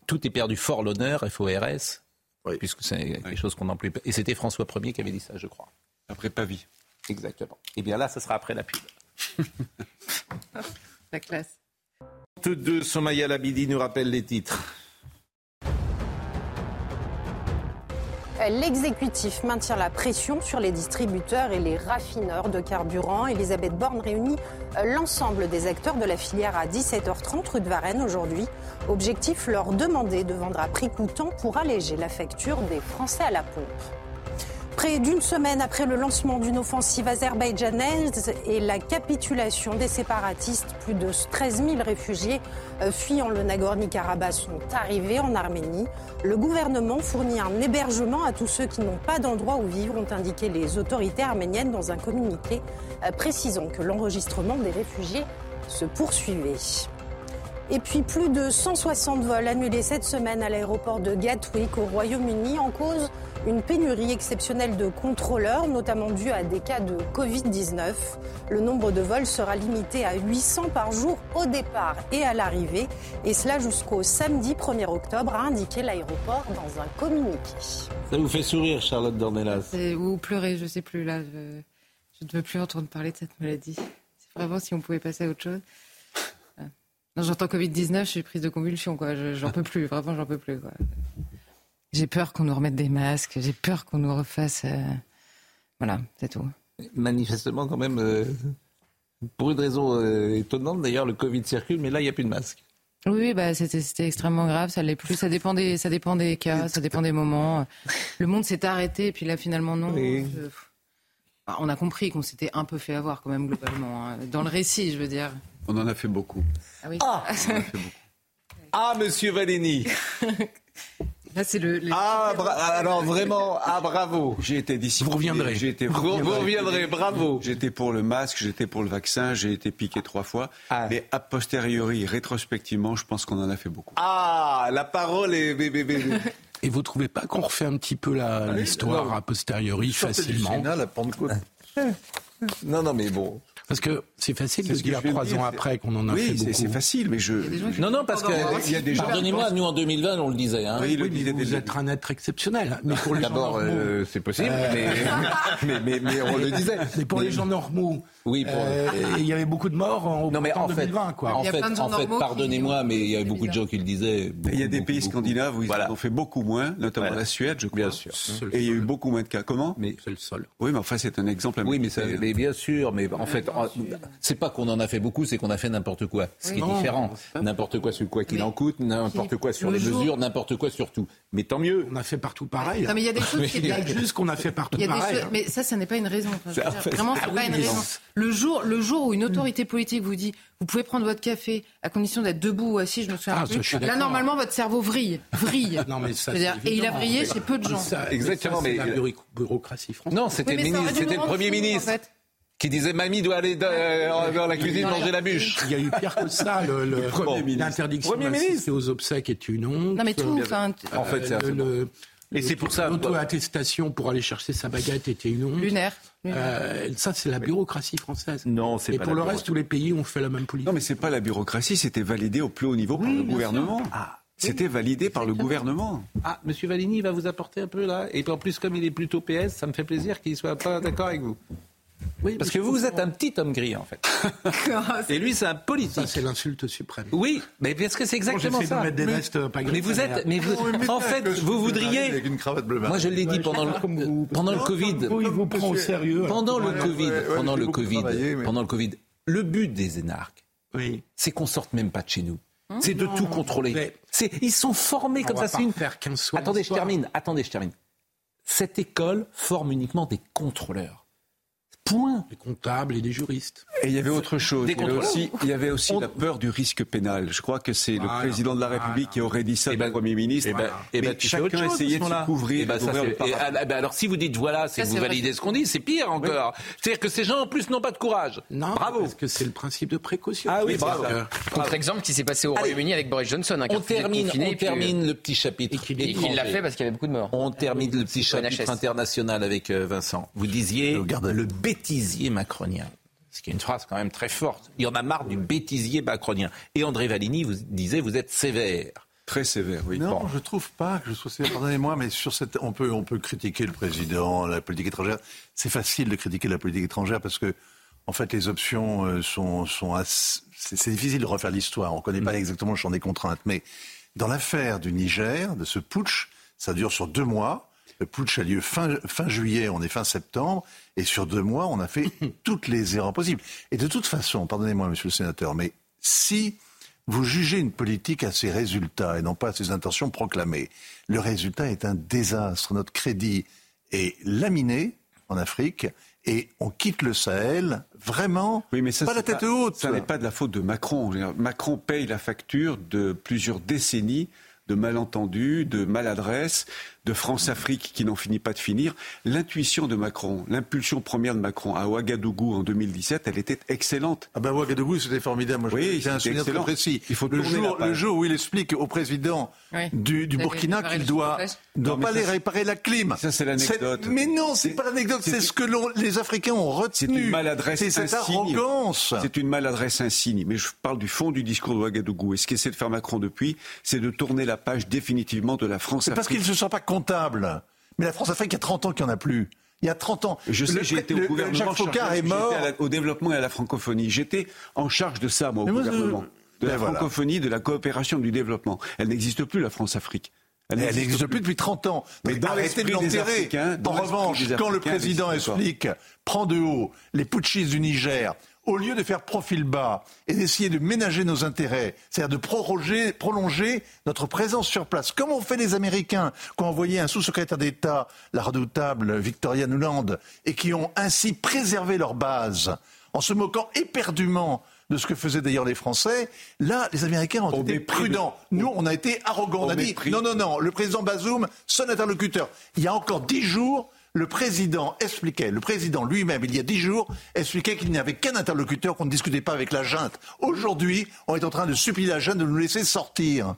Tout est perdu fort l'honneur, FORS, oui. puisque c'est quelque chose qu'on n'emploie pas. Et c'était François Ier qui avait dit ça, je crois. Après Pavie. Exactement. Et eh bien là, ce sera après la pub. (laughs) la classe. Deux, Somaya Labidi nous rappelle les titres. L'exécutif maintient la pression sur les distributeurs et les raffineurs de carburant. Elisabeth Borne réunit l'ensemble des acteurs de la filière à 17h30 rue de Varennes aujourd'hui. Objectif leur demander de vendre à prix coûtant pour alléger la facture des Français à la pompe. Près d'une semaine après le lancement d'une offensive azerbaïdjanaise et la capitulation des séparatistes, plus de 13 000 réfugiés euh, fuyant le Nagorno-Karabakh sont arrivés en Arménie. Le gouvernement fournit un hébergement à tous ceux qui n'ont pas d'endroit où vivre, ont indiqué les autorités arméniennes dans un communiqué euh, précisant que l'enregistrement des réfugiés se poursuivait. Et puis plus de 160 vols annulés cette semaine à l'aéroport de Gatwick au Royaume-Uni en cause une pénurie exceptionnelle de contrôleurs, notamment due à des cas de Covid-19. Le nombre de vols sera limité à 800 par jour au départ et à l'arrivée, et cela jusqu'au samedi 1er octobre, a indiqué l'aéroport dans un communiqué. Ça vous fait sourire, Charlotte Dornelas? Ou pleurer, je ne sais plus. Là, je, ne veux plus entendre parler de cette maladie. C'est vraiment si on pouvait passer à autre chose. J'entends Covid-19, je suis prise de convulsion, quoi. J'en peux plus, vraiment, j'en peux plus, quoi. J'ai peur qu'on nous remette des masques, j'ai peur qu'on nous refasse. Euh, voilà, c'est tout. Manifestement, quand même, euh, pour une raison euh, étonnante, d'ailleurs, le Covid circule, mais là, il n'y a plus de masque. Oui, bah, c'était extrêmement grave, ça l'est plus. Ça dépend, des, ça dépend des cas, ça dépend des moments. Le monde s'est arrêté, et puis là, finalement, non. on a compris qu'on s'était un peu fait avoir, quand même, globalement. Hein. Dans le récit, je veux dire. On en a fait beaucoup. Ah oui. Ah, ah monsieur Valény (laughs) Là, c'est le, Ah, alors vraiment, ah, bravo. J'ai été d'ici. Vous reviendrez. J'ai été, vous, reviendrez, bravo. J'étais pour le masque, j'étais pour le vaccin, j'ai été piqué trois fois. Ah. Mais a posteriori, rétrospectivement, je pense qu'on en a fait beaucoup. Ah, la parole est. Et vous trouvez pas qu'on refait un petit peu l'histoire a posteriori facilement la Pentecôte. Non, non, mais bon. Parce que c'est facile de dire trois ans après qu'on en a oui, fait beaucoup. c'est facile, mais je... Non, non, parce que... Il y a des Pardonnez-moi, nous en 2020, on le disait. Hein. Oui, vous êtes un être exceptionnel. Mais pour les D'abord, euh, c'est possible, euh. (laughs) mais, mais, mais, on le disait. Mais pour les gens normaux, oui, euh, il y avait beaucoup de morts en, non, mais en 2020. Quoi. En fait, en fait pardonnez-moi, mais il y avait beaucoup de gens qui le disaient. Il y a des pays scandinaves où ils ont fait beaucoup moins, notamment la Suède, je crois. Bien sûr. Et il y a eu beaucoup moins de cas. Comment Mais c'est le sol. Oui, mais enfin, c'est un exemple. Oui, mais, mais bien sûr, mais en fait, c'est pas qu'on en a fait beaucoup, c'est qu'on a fait n'importe quoi. Ce qui est différent. N'importe quoi sur quoi qu'il en coûte, n'importe quoi sur les mesures, n'importe quoi sur tout. Mais tant mieux. On a fait partout pareil. Non, mais il y a des choses (laughs) qui juste qu'on a fait partout pareil. Hein. Mais ça, ça n'est pas une raison. Vraiment, c'est ah pas une raison. Le jour, le jour où une autorité politique vous dit vous pouvez prendre votre café à condition d'être debout ou assis, je me souviens ah, plus. Là, normalement, votre cerveau vrille. vrille. (laughs) non, mais ça, et il a vrillé chez peu de gens. exactement. Mais, la bureaucratie française. Non, c'était le, Premier ministre. qui disait Mamie doit aller dans, la cuisine manger la bûche. Il y a eu pire que ça. L'interdiction d'assister aux obsèques est une honte. Non mais tout. en fait, c'est le, et c'est pour ça. L'auto-attestation pour aller chercher sa baguette était une honte. Lunaire. Euh, ça, c'est la bureaucratie française. Non, c'est pas. Et pour le reste, tous les pays ont fait la même politique. Non, mais c'est pas la bureaucratie, c'était validé au plus haut niveau par le gouvernement. Ah. C'était validé par le gouvernement. Ah, Monsieur Valigny va vous apporter un peu là. Et en plus, comme il est plutôt PS, ça me fait plaisir qu'il soit pas d'accord avec vous. Oui, parce que vous, vous êtes un petit homme gris, en fait. (laughs) Et lui, c'est un politique. c'est l'insulte suprême. Oui, mais parce que c'est exactement bon, ça. De mettre des vestes euh, pas mais vous êtes, mais vous, en fait, vous voudriez. Avec une cravate bleu Moi, je l'ai dit pendant le, pendant le Covid. Il vous prend au sérieux. Pendant le Covid, pendant le Covid, pendant le Covid, le but des énarques, oui. c'est qu'on sorte même pas de chez nous. C'est de tout contrôler. Ils sont formés comme ça. C'est une. Faire attendez, je termine. Attendez, je termine. Cette école forme uniquement des contrôleurs. Point. Des comptables et des juristes. Et il y avait autre chose. Il y avait aussi, il y avait aussi la peur du risque pénal. Je crois que c'est le Voilà. président de la République qui aurait dit ça Eh ben, au Premier ministre. Eh ben, eh ben, Mais tu fais autre chacun chose, essayait de se couvrir. Eh ben, ça, et, ah, ben, alors si vous dites voilà, c'est vous validez ce qu'on dit, c'est pire encore. C'est-à-dire que ces gens en plus n'ont pas de courage. Non, Bravo. parce que c'est le principe de précaution. Ah oui, bravo. Contre-exemple qui s'est passé au. Royaume-Uni avec Boris Johnson. hein, On termine, on et puis, termine le petit chapitre. Et qu'il Et l'a fait parce qu'il y avait beaucoup de morts. On termine le petit chapitre international avec euh, Vincent. Vous disiez le bêtisier macronien. Ce qui est une phrase quand même très forte. Il y en a marre du bêtisier macronien. Et André Valigny vous disait vous êtes sévère. Très sévère, oui. Non, Bon. je trouve pas que je sois sévère. Pardonnez-moi, mais sur cette, on peut, on peut critiquer le président, la politique étrangère. C'est facile de critiquer la politique étrangère parce que, en fait, les options euh, sont, sont assez- c'est, c'est difficile de refaire l'histoire. On connaît pas exactement le champ des contraintes. Mais dans l'affaire du Niger, de ce putsch, ça dure sur deux mois. Le putsch a lieu fin, fin juillet, on est fin septembre, et sur deux mois, on a fait (laughs) toutes les erreurs possibles. Et de toute façon, pardonnez-moi, monsieur le sénateur, mais si vous jugez une politique à ses résultats et non pas à ses intentions proclamées, le résultat est un désastre. Notre crédit est laminé en Afrique et on quitte le Sahel vraiment Oui, mais ça, pas la tête haute. Ça n'est pas de la faute de Macron. Macron paye la facture de plusieurs décennies de malentendus, de maladresses, de France-Afrique qui n'en finit pas de finir. L'intuition de Macron, l'impulsion première de Macron à Ouagadougou en 2017, elle était excellente. Ah ben Ouagadougou, c'était formidable. Moi, je- Oui, j'ai un c'était souvenir très précis. Il faut le jour, le jour où il explique au président Oui. du, Burkina qu'il doit, doit pas aller réparer la clim. Ça, c'est l'anecdote. C'est- Mais non, c'est pas l'anecdote, c'est ce que les Africains ont retenu. C'est une maladresse C'est cette arrogance. C'est une maladresse insigne. Mais je parle du fond du discours de Ouagadougou. Et ce qu'essaie de faire Macron depuis, c'est de tourner la page définitivement de la France. C'est parce qu'il ne se sent pas comptable. Mais la France-Afrique, il y a 30 ans qu'il n'y en a plus. Il y a 30 ans. Je sais, j'ai été au gouvernement. Jacques Faucard est mort. la- au développement et à la francophonie. J'étais en charge de ça, moi, au moi, gouvernement. je- De la Ben voilà. francophonie, de la coopération, du développement. Elle n'existe plus, la France-Afrique. Elle n'existe plus depuis 30 ans. Mais dans arrêtez de l'enterrer. En revanche, quand le président explique, prend de haut les putschistes du Niger, au lieu de faire profil bas et d'essayer de ménager nos intérêts, c'est-à-dire de proroger, prolonger notre présence sur place, comme ont fait les Américains, qui ont envoyé un sous-secrétaire d'État, la redoutable Victoria Nuland, et qui ont ainsi préservé leur base, en se moquant éperdument de ce que faisaient d'ailleurs les Français, là, les Américains ont Au été de- prudents. Nous, on a été arrogants. On a dit, non, non, non, le président Bazoum, son interlocuteur. Il y a encore dix jours, le président expliquait, le président lui-même, il y a dix jours, expliquait qu'il n'y avait qu'un interlocuteur, qu'on ne discutait pas avec la junte. Aujourd'hui, on est en train de supplier la junte de nous laisser sortir.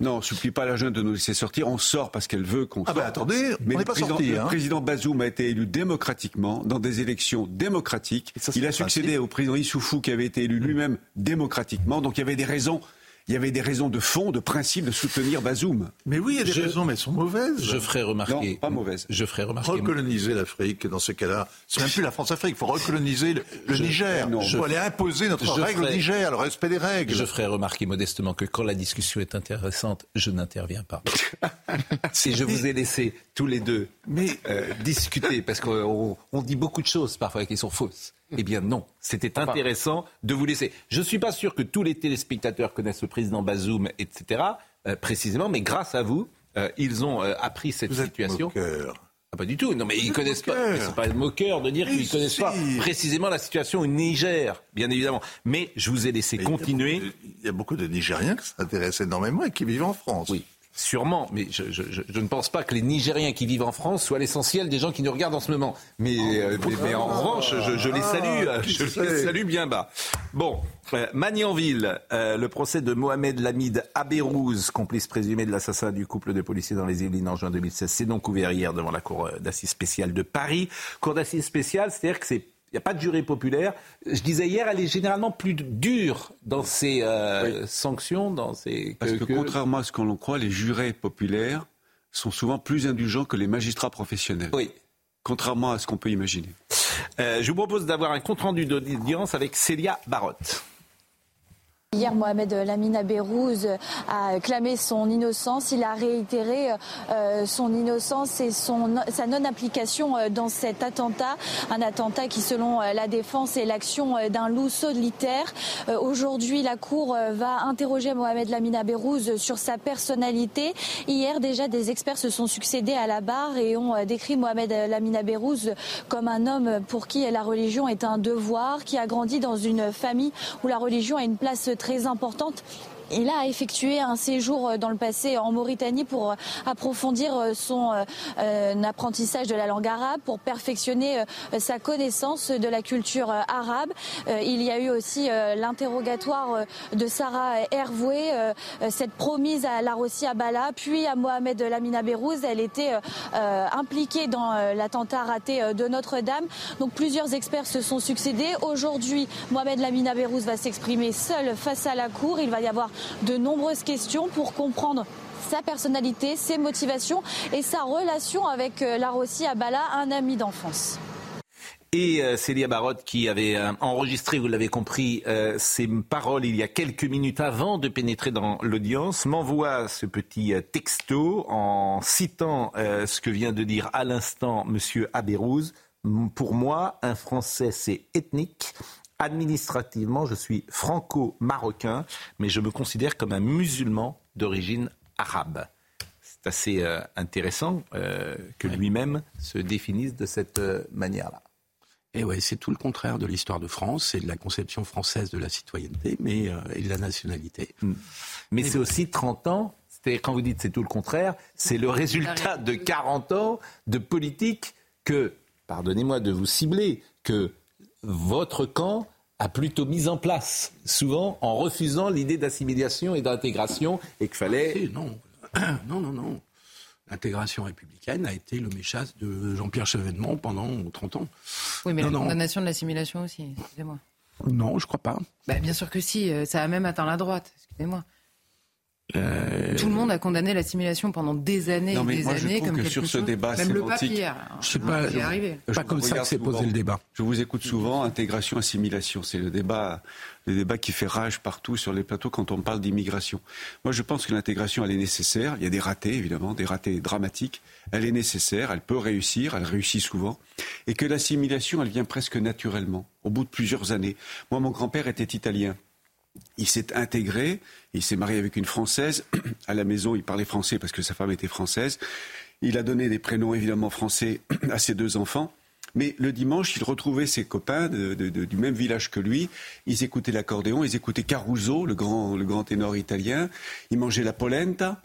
Non, on supplie pas la jeune de nous laisser sortir. On sort parce qu'elle veut qu'on Ah sorte. ben attendez, Mais on le n'est pas président, sorti. le Hein. président Bazoum a été élu démocratiquement dans des élections démocratiques. Ça, il a succédé au président Issoufou qui avait été élu lui-même démocratiquement. Donc il y avait des raisons. Il y avait des raisons de fond, de principe de soutenir Bazoum. Mais oui, il y a des Je- raisons, mais elles sont mauvaises. Je ferai remarquer. Non, pas mauvaise. Je ferai remarquer. Recoloniser l'Afrique dans ces cas-là. C'est même plus la France-Afrique. Il faut recoloniser le, le Je- Niger. non, Il je- faut aller imposer notre règle au ferai- Niger, le respect des règles. Je ferai remarquer modestement que quand la discussion est intéressante, je n'interviens pas. (laughs) si je vous ai laissé tous les deux Mais- euh, discuter, parce qu'on on dit beaucoup de choses parfois qui sont fausses. Eh bien non, c'était intéressant de vous laisser. Je ne suis pas sûr que tous les téléspectateurs connaissent le président Bazoum, etc., euh, précisément, mais grâce à vous, euh, ils ont euh, appris cette Vous êtes situation. moqueur. Ah, pas du tout. Non, mais ils êtes connaissent pas. moqueur. C'est pas moqueur de dire qu'ils connaissent pas précisément la situation au Niger, bien évidemment. Mais je vous ai laissé Mais il y a continuer. beaucoup de- Il y a beaucoup de Nigériens qui s'intéressent énormément et qui vivent en France. Oui, sûrement, mais je, je- je- ne pense pas que les Nigériens qui vivent en France soient l'essentiel des gens qui nous regardent en ce moment. Mais, euh, mais, mais en revanche, je, je les salue, Ah, euh, qui je les salue bien bas. Bon, euh, Magnanville, euh, le procès de Mohamed Lamid Abérouz, complice présumé de l'assassin du couple de policiers dans les Yvelines en juin 2016, c'est donc ouvert hier devant la cour euh, d'assises spéciale de Paris. Cour d'assises spéciale, c'est-à-dire que c'est Il n'y a pas de juré populaire. Je disais hier, elle est généralement plus dure dans ses euh, sanctions, dans ses. Parce que, contrairement à ce qu'on croit, les jurés populaires sont souvent plus indulgents que les magistrats professionnels. Oui. Contrairement à ce qu'on peut imaginer. Euh, je vous propose d'avoir un compte rendu d'audience avec Célia Barotte. Hier, Mohamed Lamina Bérouz a clamé son innocence. Il a réitéré euh, son innocence et son, sa non-application euh, dans cet attentat. Un attentat qui, selon euh, la défense, est l'action d'un loup solitaire. Aujourd'hui, la Cour va interroger Mohamed Lamina Bérouz sur sa personnalité. Hier, déjà, des experts se sont succédés à la barre et ont décrit Mohamed Lamina Bérouz comme un homme pour qui la religion est un devoir, qui a grandi dans une famille où la religion a une place très importante il a effectué un séjour euh, dans le passé en Mauritanie pour euh, approfondir euh, son apprentissage de la langue arabe, pour perfectionner sa connaissance de la culture arabe. Il y a eu aussi l'interrogatoire de Sarah Hervoué, cette promise à Larossi Abala, puis à Mohamed Lamina Bérouz. Elle était impliquée dans l'attentat raté de Notre-Dame. Donc plusieurs experts se sont succédés. Aujourd'hui, Mohamed Lamina Bérouz va s'exprimer seul face à la Cour. Il va y avoir de nombreuses questions pour comprendre sa personnalité, ses motivations et sa relation avec euh, Larossi Abala, un ami d'enfance. Et euh, Célia Barotte, qui avait euh, enregistré, vous l'avez compris, ses paroles il y a quelques minutes avant de pénétrer dans l'audience, m'envoie ce petit texto en citant ce que vient de dire à l'instant M. Abérouz. Pour moi, un Français, c'est ethnique. Administrativement, je suis franco-marocain, mais je me considère comme un musulman d'origine arabe. C'est assez euh, intéressant euh, que lui-même se définisse de cette euh, manière-là. Et ouais, c'est tout le contraire de l'histoire de France, c'est de la conception française de la citoyenneté, mais et de la nationalité. Hmm. Mais c'est aussi 30 ans. Quand vous dites c'est tout le contraire, c'est le résultat de 40 ans de politique que, pardonnez-moi de vous cibler, que votre camp a plutôt mis en place, souvent en refusant l'idée d'assimilation et d'intégration, et qu'il fallait... Non, (clears throat) non, non, non. L'intégration républicaine a été le méchasse de Jean-Pierre Chevènement pendant 30 ans. Oui, mais la condamnation de l'assimilation aussi, excusez-moi. Non, je crois pas. Bah, bien sûr que si, euh, ça a même atteint la droite, excusez-moi. Euh, Tout le monde a condamné l'assimilation pendant des années non, mais des moi, années. Je trouve comme que sur ce débat même le papier, je sais pas, je, pas comme ça que s'est posé le débat. Je vous écoute souvent, intégration, assimilation, c'est le débat, le débat qui fait rage partout sur les plateaux quand on parle d'immigration. Moi, je pense que l'intégration, elle est nécessaire. Il y a des ratés, évidemment, des ratés dramatiques. Elle est nécessaire, elle peut réussir, elle réussit souvent, et que l'assimilation, elle vient presque naturellement, au bout de plusieurs années. Moi, mon grand-père était italien il s'est intégré, il s'est marié avec une Française. (clears throat) À la maison, il parlait français parce que sa femme était française. Il a donné des prénoms évidemment français (clears throat) à ses deux enfants. Mais le dimanche, il retrouvait ses copains du même village que lui. Ils écoutaient l'accordéon, ils écoutaient Caruso, le grand, le grand ténor italien. Ils mangeaient la polenta.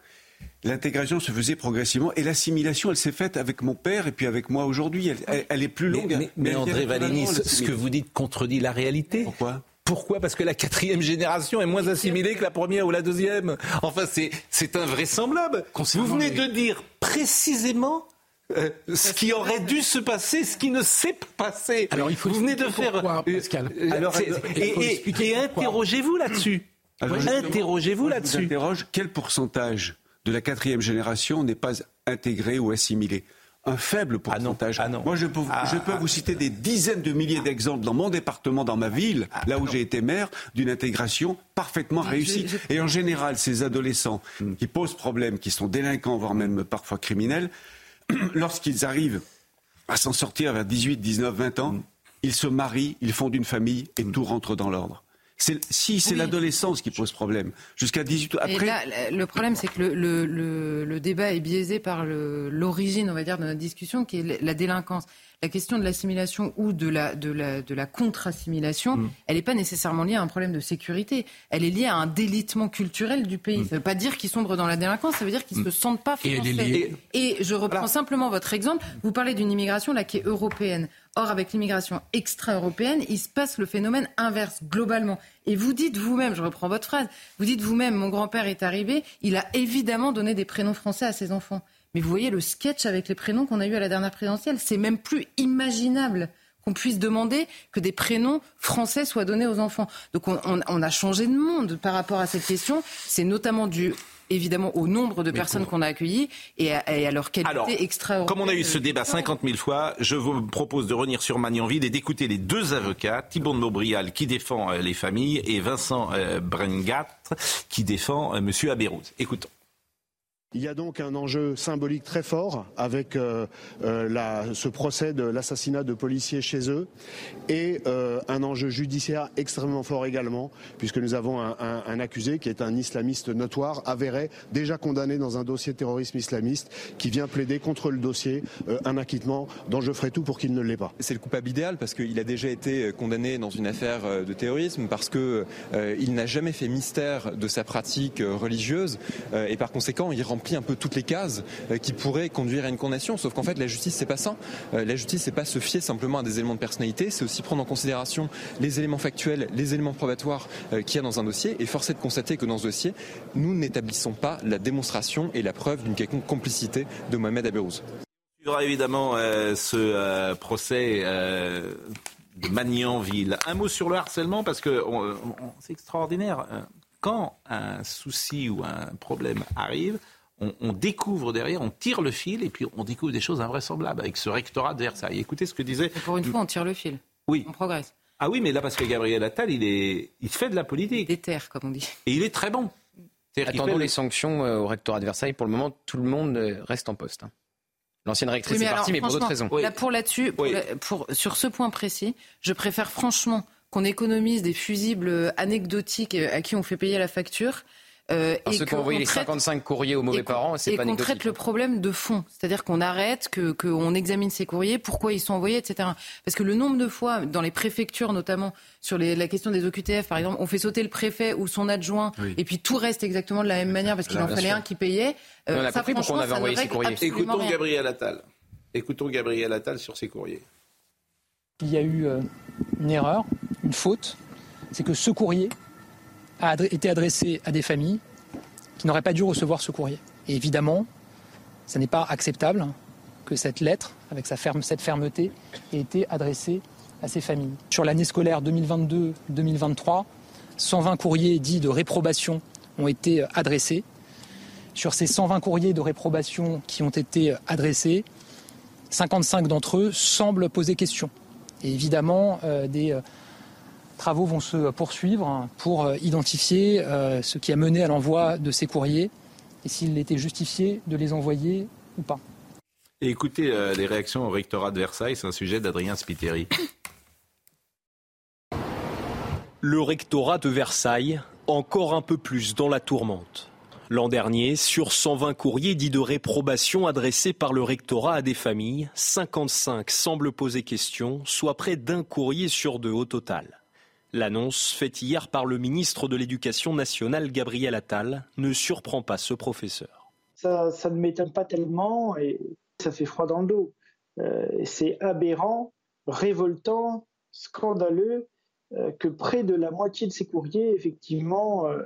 L'intégration se faisait progressivement et l'assimilation, elle s'est faite avec mon père et puis avec moi aujourd'hui. Elle, est plus longue. Mais, André Valény, ce que vous dites contredit la réalité. Pourquoi? Pourquoi? Parce que la quatrième génération est moins assimilée que la première ou la deuxième. Enfin, c'est invraisemblable. Vous venez de dire précisément euh, ce qui aurait dû se passer, ce qui ne s'est pas passé. Alors il faut vous venez de faire pourquoi, euh, Pascal. Alors, et, et interrogez-vous là-dessus. Interrogez-vous là-dessus. Interroge quel pourcentage de la quatrième génération n'est pas intégré ou assimilé? Un faible ah pourcentage. Ah Moi, je peux, ah, je peux vous citer des dizaines de milliers d'exemples dans mon département, dans ma ville, là où j'ai été maire, d'une intégration parfaitement réussie. Et en général, ces adolescents hmm. qui posent problème, qui sont délinquants, voire même parfois criminels, (clears throat) lorsqu'ils arrivent à s'en sortir vers 18, 19, 20 ans, hmm. ils se marient, ils fondent une famille et hmm. tout rentre dans l'ordre si c'est l'adolescence qui pose problème, jusqu'à 18 ans. Après... le problème, c'est que le, débat est biaisé par l'origine, on va dire, de notre discussion, qui est la délinquance. La question de l'assimilation ou de la, de la, de la contre-assimilation, mm. elle n'est pas nécessairement liée à un problème de sécurité. Elle est liée à un délitement culturel du pays. Mm. Ça ne veut pas dire qu'ils sombrent dans la délinquance, ça veut dire qu'ils ne mm. se sentent pas français. Et, je reprends simplement votre exemple. Vous parlez d'une immigration là qui est européenne. Or, avec l'immigration extra-européenne, il se passe le phénomène inverse globalement. Et vous dites vous-même, je reprends votre phrase, vous dites vous-même, mon grand-père est arrivé, il a évidemment donné des prénoms français à ses enfants. Mais vous voyez le sketch avec les prénoms qu'on a eu à la dernière présidentielle, c'est même plus imaginable qu'on puisse demander que des prénoms français soient donnés aux enfants. Donc on, on a changé de monde par rapport à cette question. C'est notamment dû évidemment au nombre de personnes qu'on a accueillies et à, leur qualité Alors, extraordinaire. Comme on a eu ce débat 50 000 fois, je vous propose de revenir sur Magnanville et d'écouter les deux avocats, Thibault de Maubrial qui défend euh, les familles et Vincent euh, Brengat qui défend euh, M. Abérouz. Écoutons. Il y a donc un enjeu symbolique très fort avec euh, euh, ce procès de l'assassinat de policiers chez eux et euh, un enjeu judiciaire extrêmement fort également, puisque nous avons un, accusé qui est un islamiste notoire, avéré, déjà condamné dans un dossier de terrorisme islamiste, qui vient plaider contre le dossier un acquittement dont je ferai tout pour qu'il ne l'ait pas. C'est le coupable idéal parce qu'il a déjà été condamné dans une affaire de terrorisme, parce qu'il n'a jamais fait mystère de sa pratique religieuse et par conséquent il remplit un peu toutes les cases euh, qui pourraient conduire à une condamnation. Sauf qu'en fait, la justice, c'est pas ça. Euh, la justice, c'est pas se fier simplement à des éléments de personnalité, c'est aussi prendre en considération les éléments factuels, les éléments probatoires euh, qu'il y a dans un dossier. Et force est de constater que dans ce dossier, nous n'établissons pas la démonstration et la preuve d'une quelconque complicité de Mohamed Abérouz. Il y aura évidemment ce procès de Magnanville. Un mot sur le harcèlement, parce que c'est extraordinaire. Quand un souci ou un problème arrive, on, découvre derrière, on tire le fil et puis on découvre des choses invraisemblables avec ce rectorat de Versailles. Écoutez ce que disait. pour une fois, on tire le fil. Oui. On progresse. Ah oui, mais là, parce que Gabriel Attal, il, est, il fait de la politique. Il déterre, comme on dit. Et il est très bon. Attendons les sanctions euh, au rectorat de Versailles. Pour le moment, tout le monde euh, reste en poste. Hein. L'ancienne rectrice est partie, mais pour d'autres raisons. Là, pour là-dessus, pour, sur ce point précis, je préfère franchement qu'on économise des fusibles anecdotiques euh, à qui on fait payer la facture euh, Parce qu'on envoie les 55 courriers aux mauvais parents, c'est pas Et qu'on traite le problème de fond, c'est-à-dire qu'on arrête, qu'on que examine ces courriers, pourquoi ils sont envoyés, etc. Parce que le nombre de fois, dans les préfectures notamment, sur les, la question des OQTF par exemple, on fait sauter le préfet ou son adjoint, et puis tout reste exactement de la même manière parce qu'il en fallait un qui payait. Euh, on a ça, compris pourquoi on avait envoyé ces courriers. Écoutons Gabriel Attal. Écoutons Gabriel Attal sur ces courriers. Il y a eu euh, une erreur, une faute, c'est que ce courrier a été adressé à des familles qui n'auraient pas dû recevoir ce courrier. Et évidemment, ce n'est pas acceptable que cette lettre, avec sa ferme, cette fermeté, ait été adressée à ces familles. Sur l'année scolaire 2022-2023, 120 courriers dits de réprobation ont été adressés. Sur ces 120 courriers de réprobation qui ont été adressés, 55 d'entre eux semblent poser question. Et évidemment, euh, des euh, travaux vont se poursuivre pour euh, identifier euh, ce qui a mené à l'envoi de ces courriers et s'il était justifié de les envoyer ou pas. Et écoutez euh, les réactions au rectorat de Versailles, c'est un sujet d'Adrien Spiteri. Le rectorat de Versailles, encore un peu plus dans la tourmente. L'an dernier, sur 120 courriers dits de réprobation adressés par le rectorat à des familles, 55 semblent poser question, soit près d'un courrier sur deux au total. L'annonce faite hier par le ministre de l'Éducation nationale, Gabriel Attal, ne surprend pas ce professeur. Ça, ne m'étonne pas tellement et ça fait froid dans le dos. Euh, c'est aberrant, révoltant, scandaleux euh, que près de la moitié de ces courriers, effectivement, euh,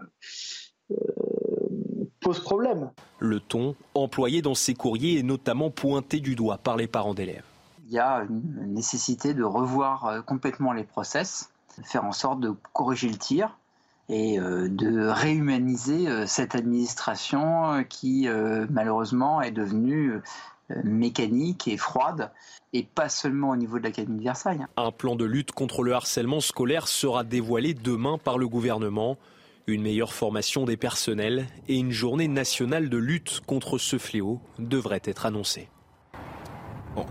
posent problème. Le ton employé dans ces courriers est notamment pointé du doigt par les parents d'élèves. Il y a une nécessité de revoir complètement les process faire en sorte de corriger le tir et euh, de réhumaniser euh, cette administration euh, qui malheureusement est devenue mécanique et froide, et pas seulement au niveau de l'Académie de Versailles. Un plan de lutte contre le harcèlement scolaire sera dévoilé demain par le gouvernement. Une meilleure formation des personnels et une journée nationale de lutte contre ce fléau devraient être annoncées.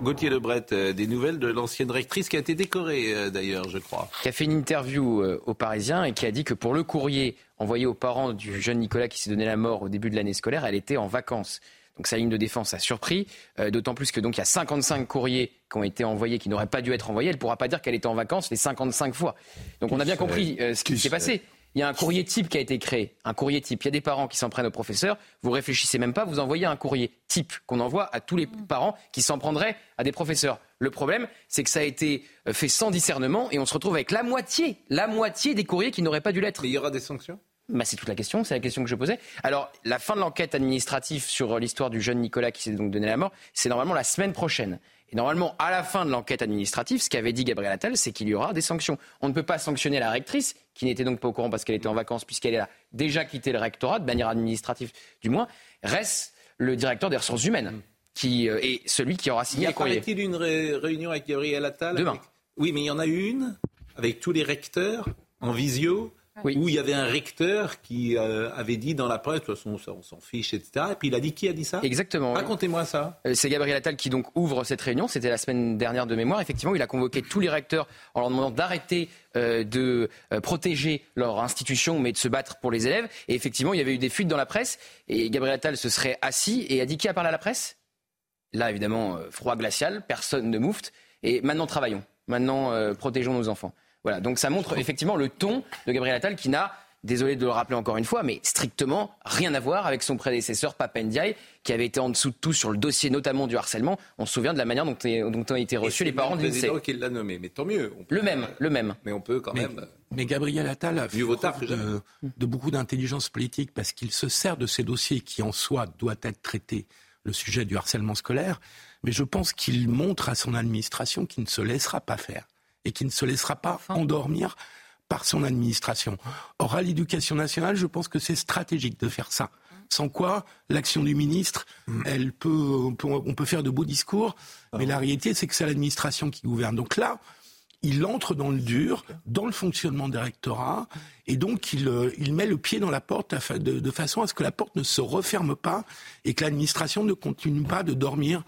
Gauthier Lebret, euh, des nouvelles de l'ancienne rectrice qui a été décorée euh, d'ailleurs, je crois. Qui a fait une interview euh, aux Parisiens et qui a dit que pour le courrier envoyé aux parents du jeune Nicolas qui s'est donné la mort au début de l'année scolaire, elle était en vacances. Donc sa ligne de défense a surpris, d'autant plus que donc il y a 55 courriers qui ont été envoyés, qui n'auraient pas dû être envoyés. Elle ne pourra pas dire qu'elle était en vacances les 55 fois. Donc on a bien compris ce qui s'est passé il y a un courrier type qui a été créé, un courrier type. Il y a des parents qui s'en prennent aux professeurs, vous réfléchissez même pas, vous envoyez un courrier type qu'on envoie à tous les parents qui s'en prendraient à des professeurs. Le problème, c'est que ça a été fait sans discernement et on se retrouve avec la moitié, la moitié des courriers qui n'auraient pas dû l'être. Mais il y aura des sanctions? Bah, c'est toute la question, c'est la question que je posais. Alors, la fin de l'enquête administrative sur l'histoire du jeune Nicolas qui s'est donc donné la mort, c'est normalement la semaine prochaine. Et normalement, à la fin de l'enquête administrative, ce qu'avait dit Gabriel Attal, c'est qu'il y aura des sanctions. On ne peut pas sanctionner la rectrice, qui n'était donc pas au courant parce qu'elle était en vacances, puisqu'elle a déjà quitté le rectorat, de manière administrative du moins. Reste le directeur des ressources humaines, qui euh, est celui qui aura signé les courriers. Y a il une réunion avec Gabriel Attal Demain. Oui, mais il y en a eu une avec tous les recteurs en visio où il y avait un recteur qui euh, avait dit dans la presse, de toute façon, on s'en fiche, etc. Et puis il a dit qui a dit ça? Exactement. Racontez-moi ça. Euh, c'est Gabriel Attal qui donc ouvre cette réunion. C'était la semaine dernière de mémoire. Effectivement, il a convoqué tous les recteurs en leur demandant d'arrêter euh, de protéger leur institution, mais de se battre pour les élèves. Et effectivement, il y avait eu des fuites dans la presse. Et Gabriel Attal se serait assis et a dit qui a parlé à la presse? Là, évidemment, froid glacial, personne ne moufte. Et maintenant, travaillons. Maintenant, protégeons nos enfants. Voilà, donc ça montre effectivement le ton de Gabriel Attal qui n'a, désolé de le rappeler encore une fois, mais strictement rien à voir avec son prédécesseur Papendiaï, qui avait été en dessous de tout sur le dossier notamment du harcèlement. On se souvient de la manière dont, ont été reçus les parents du C'est qui l'a nommé, mais tant mieux. Le même, le même. Mais on peut quand même. Mais Gabriel Attal a fait de, de beaucoup d'intelligence politique parce qu'il se sert de ces dossiers qui en soi doit être traité, le sujet du harcèlement scolaire. Mais je pense qu'il montre à son administration qu'il ne se laissera pas faire et qui ne se laissera pas endormir par son administration. Or, à l'éducation nationale, je pense que c'est stratégique de faire ça. Sans quoi, l'action du ministre, elle peut, on, peut, faire de beaux discours, mais la réalité, c'est que c'est l'administration qui gouverne. Donc là, il entre dans le dur, dans le fonctionnement des rectorats, et donc il, euh, il met le pied dans la porte de, de, façon à ce que la porte ne se referme pas et que l'administration ne continue pas de dormir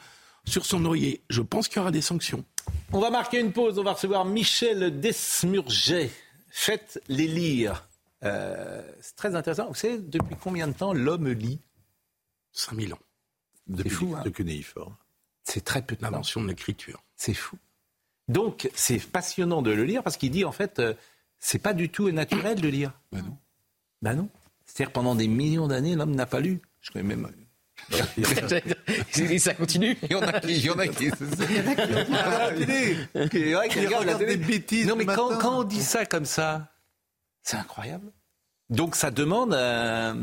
sur son oreiller. Je pense qu'il y aura des sanctions. On va marquer une pause. On va recevoir Michel Desmurget. Faites les lire. Euh, c'est très intéressant. Vous savez depuis combien de temps l'homme lit? 5000 ans. C'est fou. Hein c'est très peu d'invention de l'écriture. C'est fou. Donc, c'est passionnant de le lire parce qu'il dit en fait, euh, c'est pas du tout naturel de lire. Ben non. Ben non. C'est-à-dire pendant des millions d'années, l'homme n'a pas lu. Je connais même ça continue. Il y en a qui. Il y en a qui. regardent des bêtises. Non, mais quand, quand, on dit ça comme ça, c'est incroyable. Donc ça demande un,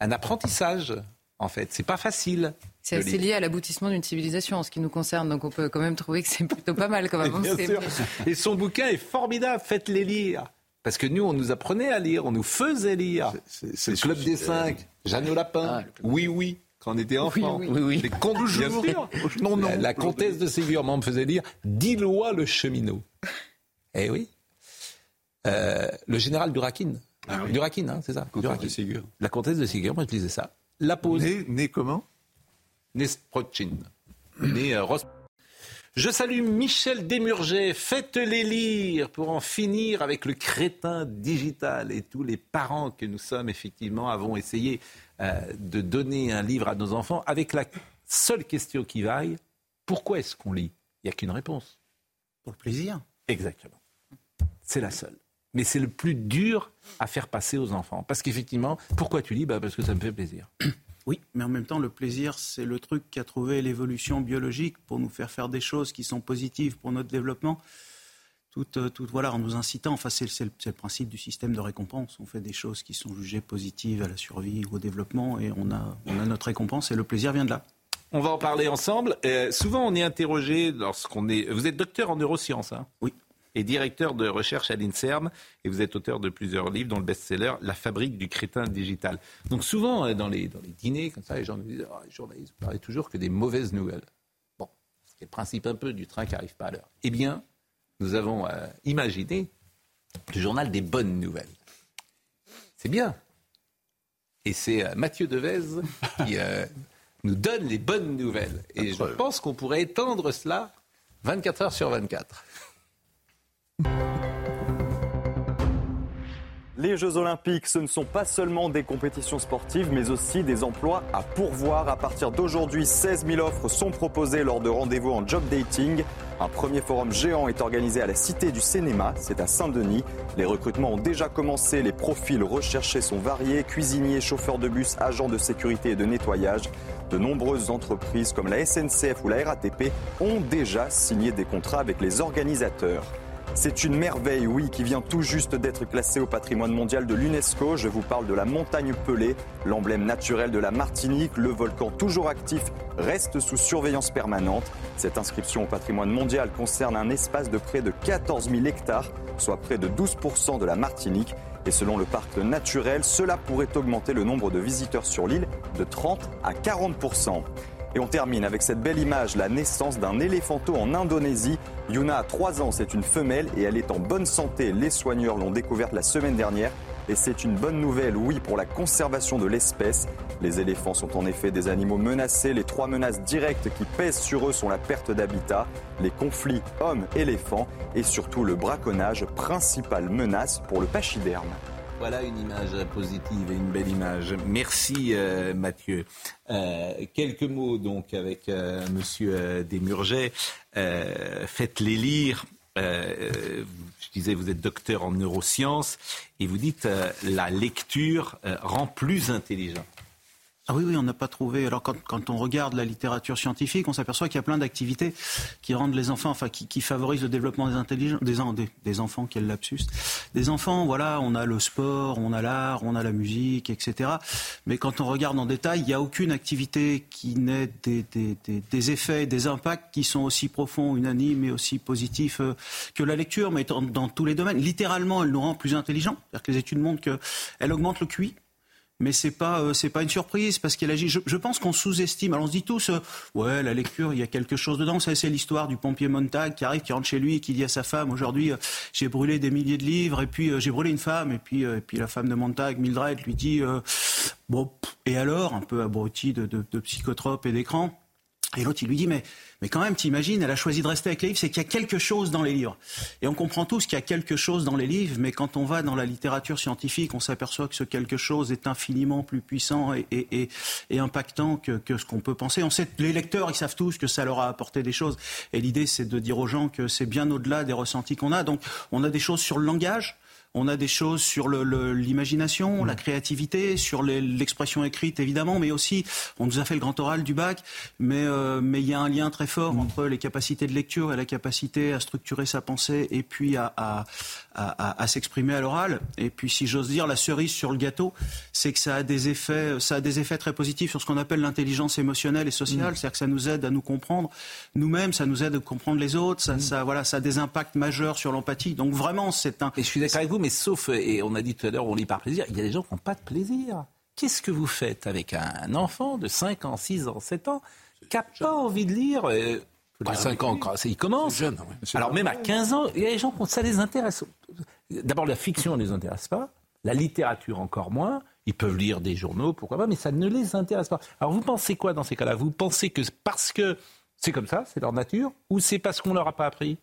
un apprentissage, en fait. C'est pas facile. C'est assez lié à l'aboutissement d'une civilisation en ce qui nous concerne, donc on peut quand même trouver que c'est plutôt pas mal quand même. (laughs) Bien sûr. Et son bouquin est formidable, faites-les lire. Parce que nous, on nous apprenait à lire, on nous faisait lire. C'est le Club des Cinq, Jeanne Lapin, ah, oui, oui quand on était enfant. Oui, oui, oui. Les contes, Non, non. La, comtesse de Ségur me faisait dire Dis-loi le cheminot. Eh oui. Euh, le général Durakin. Ah, Durakin, hein, c'est ça. De Ségur. La comtesse de Ségur, moi je disais ça. La pause. Né, né comment? Nesprochin. Né euh, Je salue Michel Desmurget. Faites-les lire pour en finir avec le crétin digital. Et tous les parents que nous sommes, effectivement, avons essayé de donner un livre à nos enfants avec la seule question qui vaille pourquoi est-ce qu'on lit? Il n'y a qu'une réponse. Pour le plaisir. Exactement. C'est la seule. Mais c'est le plus dur à faire passer aux enfants. Parce qu'effectivement, pourquoi tu lis? Bah Parce que ça me fait plaisir. (coughs) Oui, mais en même temps, le plaisir, c'est le truc qui a trouvé l'évolution biologique pour nous faire faire des choses qui sont positives pour notre développement tout, euh, voilà, en nous incitant. Enfin, c'est le, principe du système de récompense. On fait des choses qui sont jugées positives à la survie ou au développement et on a, on a notre récompense et le plaisir vient de là. On va en parler ensemble. Euh, souvent, on est interrogé lorsqu'on est. Vous êtes docteur en neurosciences, hein Oui. Et directeur de recherche à l'INSERM, et vous êtes auteur de plusieurs livres, dont le best-seller La fabrique du crétin digital. Donc souvent, euh, dans les, dans les dîners, comme ça, les gens nous disent ah, les journalistes, vous parlez toujours que des mauvaises nouvelles. Bon, c'est le principe un peu du train qui n'arrive pas à l'heure. Eh bien, nous avons euh, imaginé le journal des bonnes nouvelles. C'est bien. Et c'est euh, Mathieu Devez qui euh, (laughs) nous donne les bonnes nouvelles. Et je pense qu'on pourrait étendre cela 24 heures sur 24. Les Jeux Olympiques, ce ne sont pas seulement des compétitions sportives, mais aussi des emplois à pourvoir. À partir d'aujourd'hui, 16 000 offres sont proposées lors de rendez-vous en job dating. Un premier forum géant est organisé à la Cité du Cinéma, c'est à Saint-Denis. Les recrutements ont déjà commencé, les profils recherchés sont variés, cuisiniers, chauffeurs de bus, agents de sécurité et de nettoyage. De nombreuses entreprises comme la SNCF ou la RATP ont déjà signé des contrats avec les organisateurs. C'est une merveille, oui, qui vient tout juste d'être classée au patrimoine mondial de l'UNESCO. Je vous parle de la montagne Pelée, l'emblème naturel de la Martinique. Le volcan toujours actif reste sous surveillance permanente. Cette inscription au patrimoine mondial concerne un espace de près de 14 000 hectares, soit près de 12% de la Martinique. Et selon le parc naturel, cela pourrait augmenter le nombre de visiteurs sur l'île de 30 à 40%. Et on termine avec cette belle image, la naissance d'un éléphanto en Indonésie. Yuna a 3 ans, c'est une femelle et elle est en bonne santé. Les soigneurs l'ont découverte la semaine dernière. Et c'est une bonne nouvelle, oui, pour la conservation de l'espèce. Les éléphants sont en effet des animaux menacés. Les trois menaces directes qui pèsent sur eux sont la perte d'habitat, les conflits hommes-éléphants et surtout le braconnage, principale menace pour le pachyderme. Voilà une image positive et une belle image. Merci euh, Mathieu. Euh, quelques mots donc avec euh, Monsieur Desmurget. Faites-les lire. je disais, vous êtes docteur en neurosciences et vous dites la lecture rend plus intelligent. Ah oui, oui, on n'a pas trouvé. Alors quand, on regarde la littérature scientifique, on s'aperçoit qu'il y a plein d'activités qui rendent les enfants, enfin qui, favorisent le développement des intelligences, des, des, enfants, quel lapsus. Des enfants, voilà, on a le sport, on a l'art, on a la musique, etc. Mais quand on regarde en détail, il n'y a aucune activité qui n'ait des, des, effets, des impacts qui sont aussi profonds, unanimes et aussi positifs euh, que la lecture, mais dans, dans tous les domaines. Littéralement, elle nous rend plus intelligents. C'est-à-dire que les études montrent qu'elle augmente le QI mais c'est pas euh, pas une surprise parce qu'elle agit. Je, pense qu'on sous-estime. Alors on se dit tous, euh, ouais, la lecture, il y a quelque chose dedans. Ça, c'est l'histoire du pompier Montag qui arrive, qui rentre chez lui et qui dit à sa femme, aujourd'hui, euh, j'ai brûlé des milliers de livres et puis j'ai brûlé une femme et puis et puis la femme de Montag, Mildred, lui dit, bon, et alors, un peu abruti de, de, de psychotropes et d'écran. Et l'autre, il lui dit, mais, mais quand même, t'imagines, elle a choisi de rester avec les livres, c'est qu'il y a quelque chose dans les livres. Et on comprend tous qu'il y a quelque chose dans les livres, mais quand on va dans la littérature scientifique, on s'aperçoit que ce quelque chose est infiniment plus puissant et, et, et, impactant que, que ce qu'on peut penser. On sait, les lecteurs, ils savent tous que ça leur a apporté des choses. Et l'idée, c'est de dire aux gens que c'est bien au-delà des ressentis qu'on a. Donc, on a des choses sur le langage, on a des choses sur l'imagination, la créativité, sur l'expression écrite évidemment, mais aussi on nous a fait le grand oral du bac, mais euh, mais il y a un lien très fort entre les capacités de lecture et la capacité à structurer sa pensée et puis à, à, à, à s'exprimer à l'oral. Et puis si j'ose dire, la cerise sur le gâteau, c'est que ça a des effets, ça a des effets très positifs sur ce qu'on appelle l'intelligence émotionnelle et sociale, mm. c'est-à-dire que ça nous aide à nous comprendre nous-mêmes, ça nous aide à comprendre les autres, ça, mm. ça voilà, ça a des impacts majeurs sur l'empathie. Donc vraiment, c'est un. Et je suis d'accord avec vous mais sauf, et on a dit tout à l'heure, on lit par plaisir, il y a des gens qui n'ont pas de plaisir. Qu'est-ce que vous faites avec un enfant de 5 ans, 6 ans, 7 ans, qui n'a pas envie de lire euh, 5 ans, il commence. Jeune, Alors même à 15 ans, il y a des gens qui ça les intéresse. D'abord, la fiction ne les intéresse pas, la littérature encore moins. Ils peuvent lire des journaux, pourquoi pas, mais ça ne les intéresse pas. Alors vous pensez quoi dans ces cas-là? Vous pensez que parce que c'est comme ça, c'est leur nature, ou c'est parce qu'on leur a pas appris?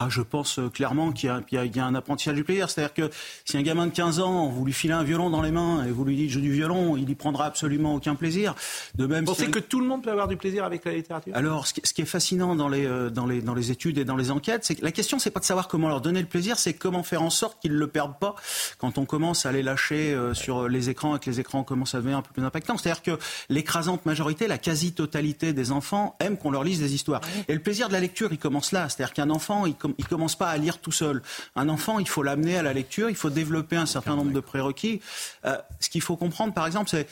Ah, je pense euh, clairement qu'il y, y, a un apprentissage du plaisir. C'est-à-dire que si un gamin de 15 ans, vous lui filez un violon dans les mains et vous lui dites joue du violon, il n'y prendra absolument aucun plaisir. De même, vous pensez que tout le monde peut avoir du plaisir avec la littérature? Alors, ce qui, est fascinant dans les, euh, dans, les, dans les études et dans les enquêtes, c'est que la question, c'est pas de savoir comment leur donner le plaisir, c'est comment faire en sorte qu'ils ne le perdent pas quand on commence à les lâcher euh, sur les écrans et que les écrans commencent à devenir un peu plus impactants. C'est-à-dire que l'écrasante majorité, la quasi-totalité des enfants aiment qu'on leur lise des histoires. Et le plaisir de la lecture, il commence là. C'est-à-dire qu'un enfant, il, il commence pas à lire tout seul. Un enfant, il faut l'amener à la lecture, il faut développer un certain nombre de prérequis. Euh, ce qu'il faut comprendre, par exemple, c'est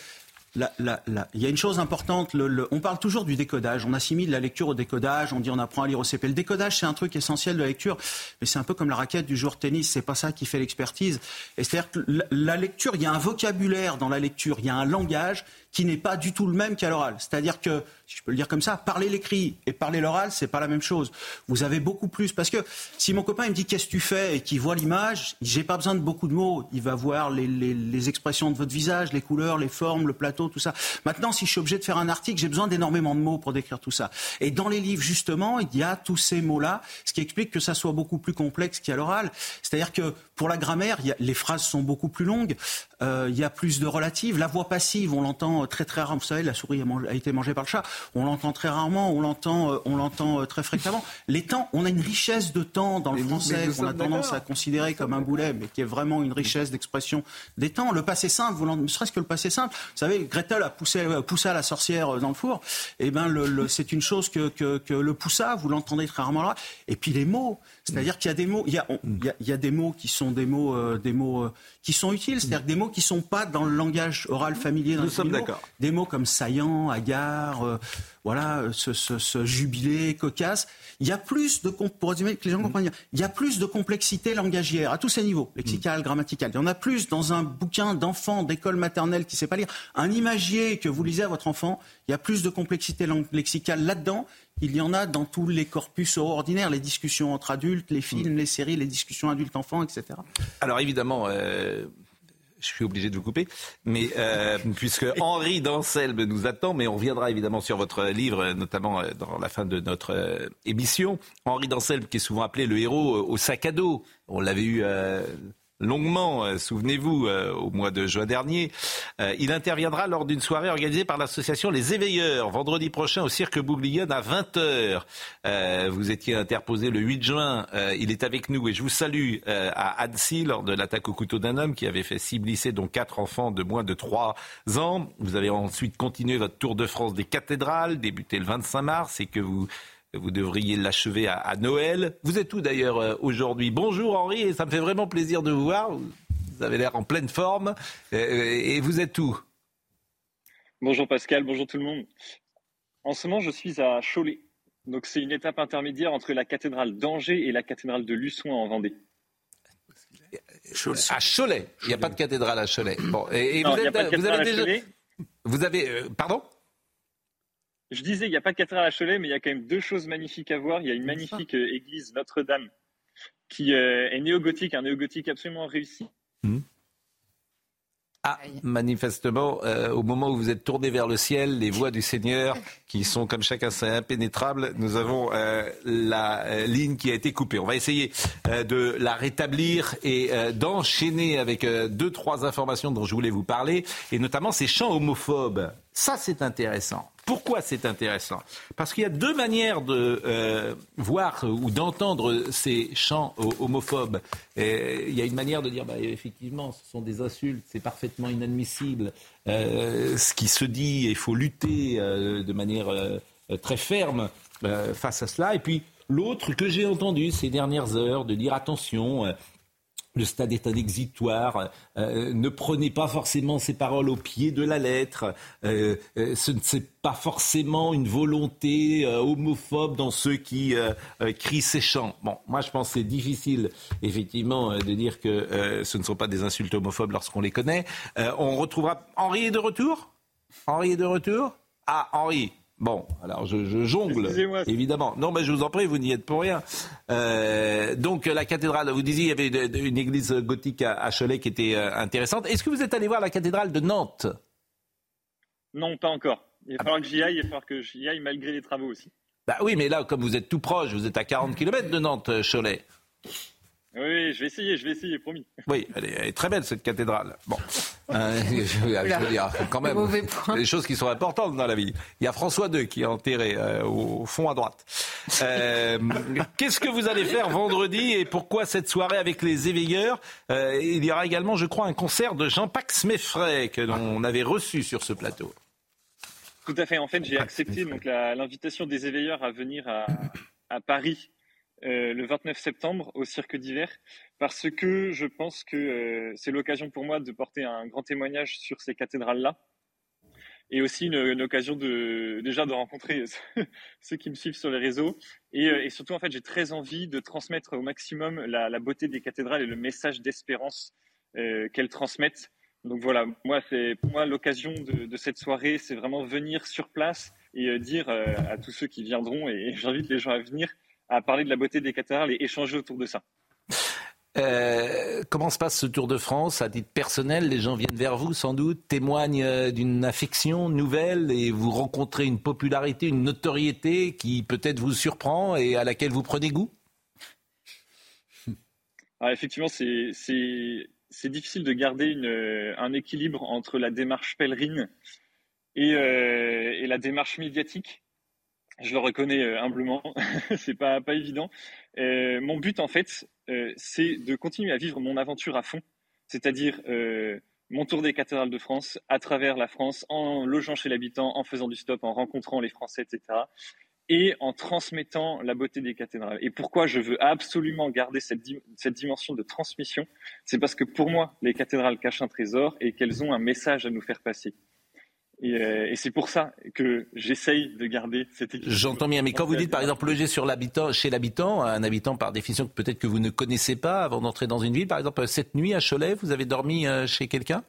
il y a une chose importante. on parle toujours du décodage. On assimile la lecture au décodage. On dit on apprend à lire au CP. Le décodage, c'est un truc essentiel de la lecture, mais c'est un peu comme la raquette du joueur de tennis. C'est pas ça qui fait l'expertise. C'est-à-dire que la, lecture, il y a un vocabulaire dans la lecture, il y a un langage qui n'est pas du tout le même qu'à l'oral. C'est-à-dire que, si je peux le dire comme ça, parler l'écrit et parler l'oral, c'est pas la même chose. Vous avez beaucoup plus parce que si mon copain me dit qu'est-ce que tu fais et qu'il voit l'image, j'ai pas besoin de beaucoup de mots. Il va voir les, les, expressions de votre visage, les couleurs, les formes, le plateau, tout ça. Maintenant, si je suis obligé de faire un article, j'ai besoin d'énormément de mots pour décrire tout ça. Et dans les livres, justement, il y a tous ces mots-là, ce qui explique que ça soit beaucoup plus complexe qu'à l'oral. C'est-à-dire que pour la grammaire, les phrases sont beaucoup plus longues, euh, il y a plus de relatives. La voix passive, on l'entend l'entend très très rarement. Vous savez, la souris a, été mangée par le chat. On l'entend très rarement, on l'entend, on l'entend très fréquemment. Les temps, on a une richesse de temps dans le français qu'on a tendance à considérer comme un boulet, mais qui est vraiment une richesse d'expression des temps. Le passé simple, ne serait-ce que le passé simple. Vous savez, Gretel a poussé, poussa la sorcière dans le four. Eh ben, le, c'est une chose que, que, que le poussa. Vous l'entendez très rarement là. Et puis les mots. C'est-à-dire qu'il y a des mots, il y a, il y a, des mots qui sont des mots, euh, des mots euh, qui sont utiles. C'est-à-dire des mots qui sont pas dans le langage oral familier. Nous sommes d'accord. Des mots comme saillant, hagard, euh, voilà, ce, ce, ce, jubilé, cocasse. Il y a plus de, pour résumer, que les gens comprennent bien, il y a plus de complexité langagière à tous ces niveaux, lexical, grammatical. Il y en a plus dans un bouquin d'enfant d'école maternelle qui sait pas lire. Un imagier que vous lisez à votre enfant, il y a plus de complexité lexicale là-dedans il y en a dans tous les corpus ordinaires, les discussions entre adultes, les films, mm. les séries, les discussions adultes-enfants, etc. Alors évidemment, euh, je suis obligé de vous couper, mais euh, (laughs) puisque Henri Danselbe nous attend, mais on reviendra évidemment sur votre livre, notamment euh, dans la fin de notre émission. Henri Danselbe, qui est souvent appelé le héros au sac à dos. On l'avait eu longuement, euh, souvenez-vous, euh, au mois de juin dernier. Euh, il interviendra lors d'une soirée organisée par l'association Les Éveilleurs, vendredi prochain au Cirque Bouglione à 20h. vous étiez interposé le 8 juin. il est avec nous et je vous salue à Annecy lors de l'attaque au couteau d'un homme qui avait fait six blessés, dont quatre enfants de moins de 3 ans. Vous avez ensuite continué votre tour de France des cathédrales, débuté le 25 mars et que vous vous devriez l'achever à, Noël. Vous êtes où d'ailleurs euh, aujourd'hui? Bonjour Henri, et ça me fait vraiment plaisir de vous voir. Vous avez l'air en pleine forme. Et vous êtes où? Bonjour Pascal, bonjour tout le monde. En ce moment, je suis à Cholet. Donc c'est une étape intermédiaire entre la cathédrale d'Angers et la cathédrale de Luçon en Vendée. À Cholet, il n'y a pas de cathédrale à Cholet. Bon, et, vous, vous, avez déjà, vous avez, euh, pardon? Je disais, il n'y a pas de cathédrale à Cholet, mais il y a quand même deux choses magnifiques à voir. Il y a une magnifique euh, église Notre-Dame qui euh, est néo-gothique, un néo-gothique absolument réussi. Hmm. Ah, manifestement, euh, au moment où vous êtes tourné vers le ciel, les voies du Seigneur, qui sont comme chacun sait impénétrables, nous avons la ligne qui a été coupée. On va essayer de la rétablir et d'enchaîner avec deux, trois informations dont je voulais vous parler, et notamment ces chants homophobes. Ça, c'est intéressant. Pourquoi c'est intéressant? Parce qu'il y a deux manières de euh, voir ou d'entendre ces chants homophobes. il y a une manière de dire, bah, effectivement, ce sont des insultes, c'est parfaitement inadmissible. Euh, ce qui se dit, il faut lutter euh, de manière très ferme face à cela. Et puis l'autre que j'ai entendu ces dernières heures, de dire attention le stade est un exitoire. Euh, ne prenez pas forcément ces paroles au pied de la lettre. Euh, euh, ce n'est pas forcément une volonté homophobe dans ceux qui crient ces chants. Bon, moi je pense que c'est difficile, effectivement, de dire que ce ne sont pas des insultes homophobes lorsqu'on les connaît. on retrouvera Henri est de retour? Henri est de retour? Ah, Henri, Bon, alors je, jongle, évidemment. Non, mais je vous en prie, vous n'y êtes pour rien. Euh, donc la cathédrale, vous disiez, il y avait une église gothique à, Cholet qui était euh, intéressante. Est-ce que vous êtes allé voir la cathédrale de Nantes? Non, pas encore. Il va falloir que j'y aille, il va falloir que j'y aille malgré les travaux aussi. Bah oui, mais là, comme vous êtes tout proche, vous êtes à 40 km de Nantes, Cholet. Oui, je vais essayer, je vais essayer, promis. Oui, elle est, très belle cette cathédrale. Bon, euh, (laughs) je, veux dire, quand même, des choses qui sont importantes dans la vie. Il y a François II qui est enterré euh, au fond à droite. Euh, (laughs) Qu'est-ce que vous allez faire vendredi et pourquoi cette soirée avec les éveilleurs? Euh, Il y aura également, je crois, un concert de Jean-Pax Meffray que l'on avait reçu sur ce plateau. Tout à fait. En fait, j'ai accepté donc l'invitation des éveilleurs à venir à, à Paris euh, le 29 septembre au Cirque d'hiver parce que je pense que euh, c'est l'occasion pour moi de porter un grand témoignage sur ces cathédrales-là et aussi une, occasion de déjà de rencontrer (laughs) ceux qui me suivent sur les réseaux et, euh, surtout en fait j'ai très envie de transmettre au maximum la, beauté des cathédrales et le message d'espérance qu'elles transmettent. Donc voilà, moi c'est pour moi l'occasion de, cette soirée, c'est vraiment venir sur place et dire à tous ceux qui viendront et j'invite les gens à venir à parler de la beauté des cathédrales et échanger autour de ça. Euh, comment se passe ce Tour de France à titre personnel? Les gens viennent vers vous sans doute, témoignent euh, d'une affection nouvelle et vous rencontrez une popularité, une notoriété qui peut-être vous surprend et à laquelle vous prenez goût? (laughs) Ah, Effectivement, c'est difficile de garder une, un équilibre entre la démarche pèlerine et, et la démarche médiatique je le reconnais euh, humblement, (laughs) c'est pas pas évident. Euh, mon but en fait, euh, c'est de continuer à vivre mon aventure à fond, c'est-à-dire mon tour des cathédrales de France à travers la France, en logeant chez l'habitant, en faisant du stop, en rencontrant les Français, etc. Et en transmettant la beauté des cathédrales. Et pourquoi je veux absolument garder cette, cette dimension de transmission? C'est parce que pour moi, les cathédrales cachent un trésor et qu'elles ont un message à nous faire passer. Euh, et, c'est pour ça que j'essaye de garder cette équipe. J'entends bien, mais quand vous dites par exemple loger sur l'habitant, chez l'habitant, un habitant par définition que peut-être que vous ne connaissez pas avant d'entrer dans une ville, par exemple cette nuit à Cholet, vous avez dormi euh, chez quelqu'un?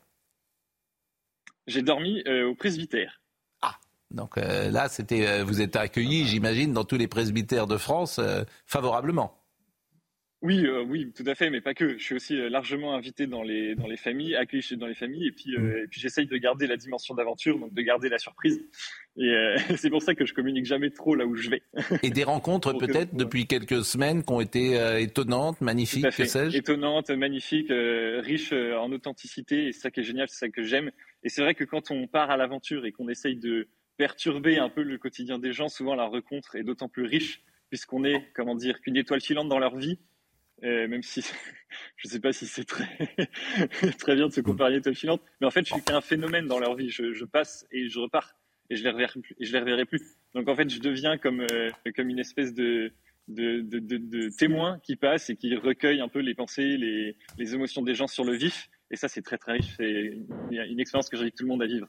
J'ai dormi euh, au presbytère. Ah, donc là c'était, vous êtes accueilli, j'imagine, dans tous les presbytères de France favorablement. Oui, euh, oui, tout à fait, mais pas que. Je suis aussi euh, largement invité dans les dans les familles, accueilli dans les familles, et puis euh, mm. et puis j'essaye de garder la dimension d'aventure, donc de garder la surprise. Et (laughs) c'est pour ça que je communique jamais trop là où je vais. (laughs) Et des rencontres peut-être depuis quelques semaines qui ont été étonnantes, magnifiques, que sais-je? Étonnantes, magnifiques, riches en authenticité, et c'est ça qui est génial, c'est ça que j'aime. Et c'est vrai que quand on part à l'aventure et qu'on essaye de perturber un peu le quotidien des gens, souvent la rencontre est d'autant plus riche puisqu'on est, comment dire, qu'une étoile filante dans leur vie même si (laughs) je ne sais pas si c'est très, (laughs) très bien de se comparer à une étoile filante, mais en fait, je suis qu'un phénomène dans leur vie. Je, je, passe et je repars et je les reverrai plus. Et je les reverrai plus. Donc en fait, je deviens comme, euh, comme une espèce de, de, de, de, de, témoin qui passe et qui recueille un peu les pensées, les, les émotions des gens sur le vif. Et ça, c'est très très riche. C'est une expérience que j'invite tout le monde à vivre.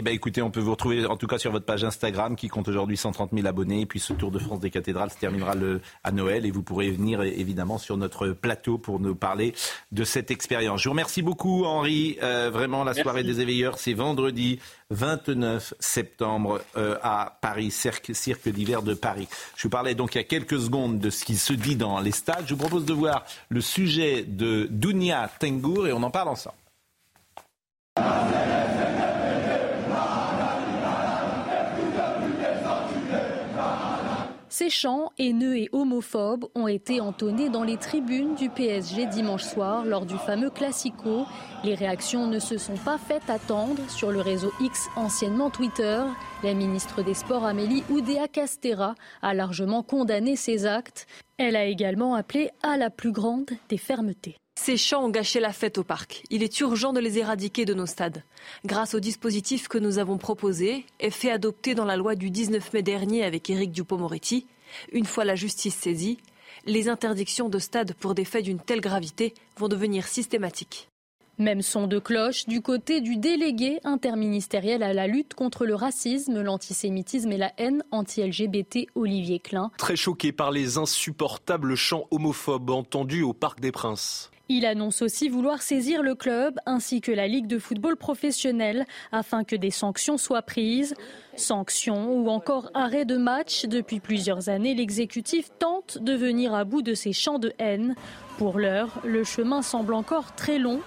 Eh bien, écoutez, on peut vous retrouver en tout cas sur votre page Instagram qui compte aujourd'hui 130 000 abonnés. Et puis ce Tour de France des cathédrales se terminera le, à Noël et vous pourrez venir évidemment sur notre plateau pour nous parler de cette expérience. Je vous remercie beaucoup, Henri. Euh, vraiment, la soirée des éveilleurs, c'est vendredi 29 septembre euh, à Paris, cirque, cirque d'hiver de Paris. Je vous parlais donc il y a quelques secondes de ce qui se dit dans les stades. Je vous propose de voir le sujet de Dounia Tengour et on en parle ensemble. Ces chants haineux et homophobes ont été entonnés dans les tribunes du PSG dimanche soir lors du fameux Classico. Les réactions ne se sont pas faites attendre sur le réseau X, anciennement Twitter. La ministre des Sports Amélie Oudéa Castera a largement condamné ces actes. Elle a également appelé à la plus grande des fermetés. Ces chants ont gâché la fête au parc. Il est urgent de les éradiquer de nos stades. Grâce au dispositif que nous avons proposé et fait adopter dans la loi du 19 mai dernier avec Éric Dupont-Moretti, une fois la justice saisie, les interdictions de stades pour des faits d'une telle gravité vont devenir systématiques. Même son de cloche du côté du délégué interministériel à la lutte contre le racisme, l'antisémitisme et la haine anti-LGBT, Olivier Klein. Très choqué par les insupportables chants homophobes entendus au Parc des Princes. Il annonce aussi vouloir saisir le club ainsi que la Ligue de football professionnel afin que des sanctions soient prises. Sanctions ou encore arrêt de match. Depuis plusieurs années, l'exécutif tente de venir à bout de ces champs de haine. Pour l'heure, le chemin semble encore très long.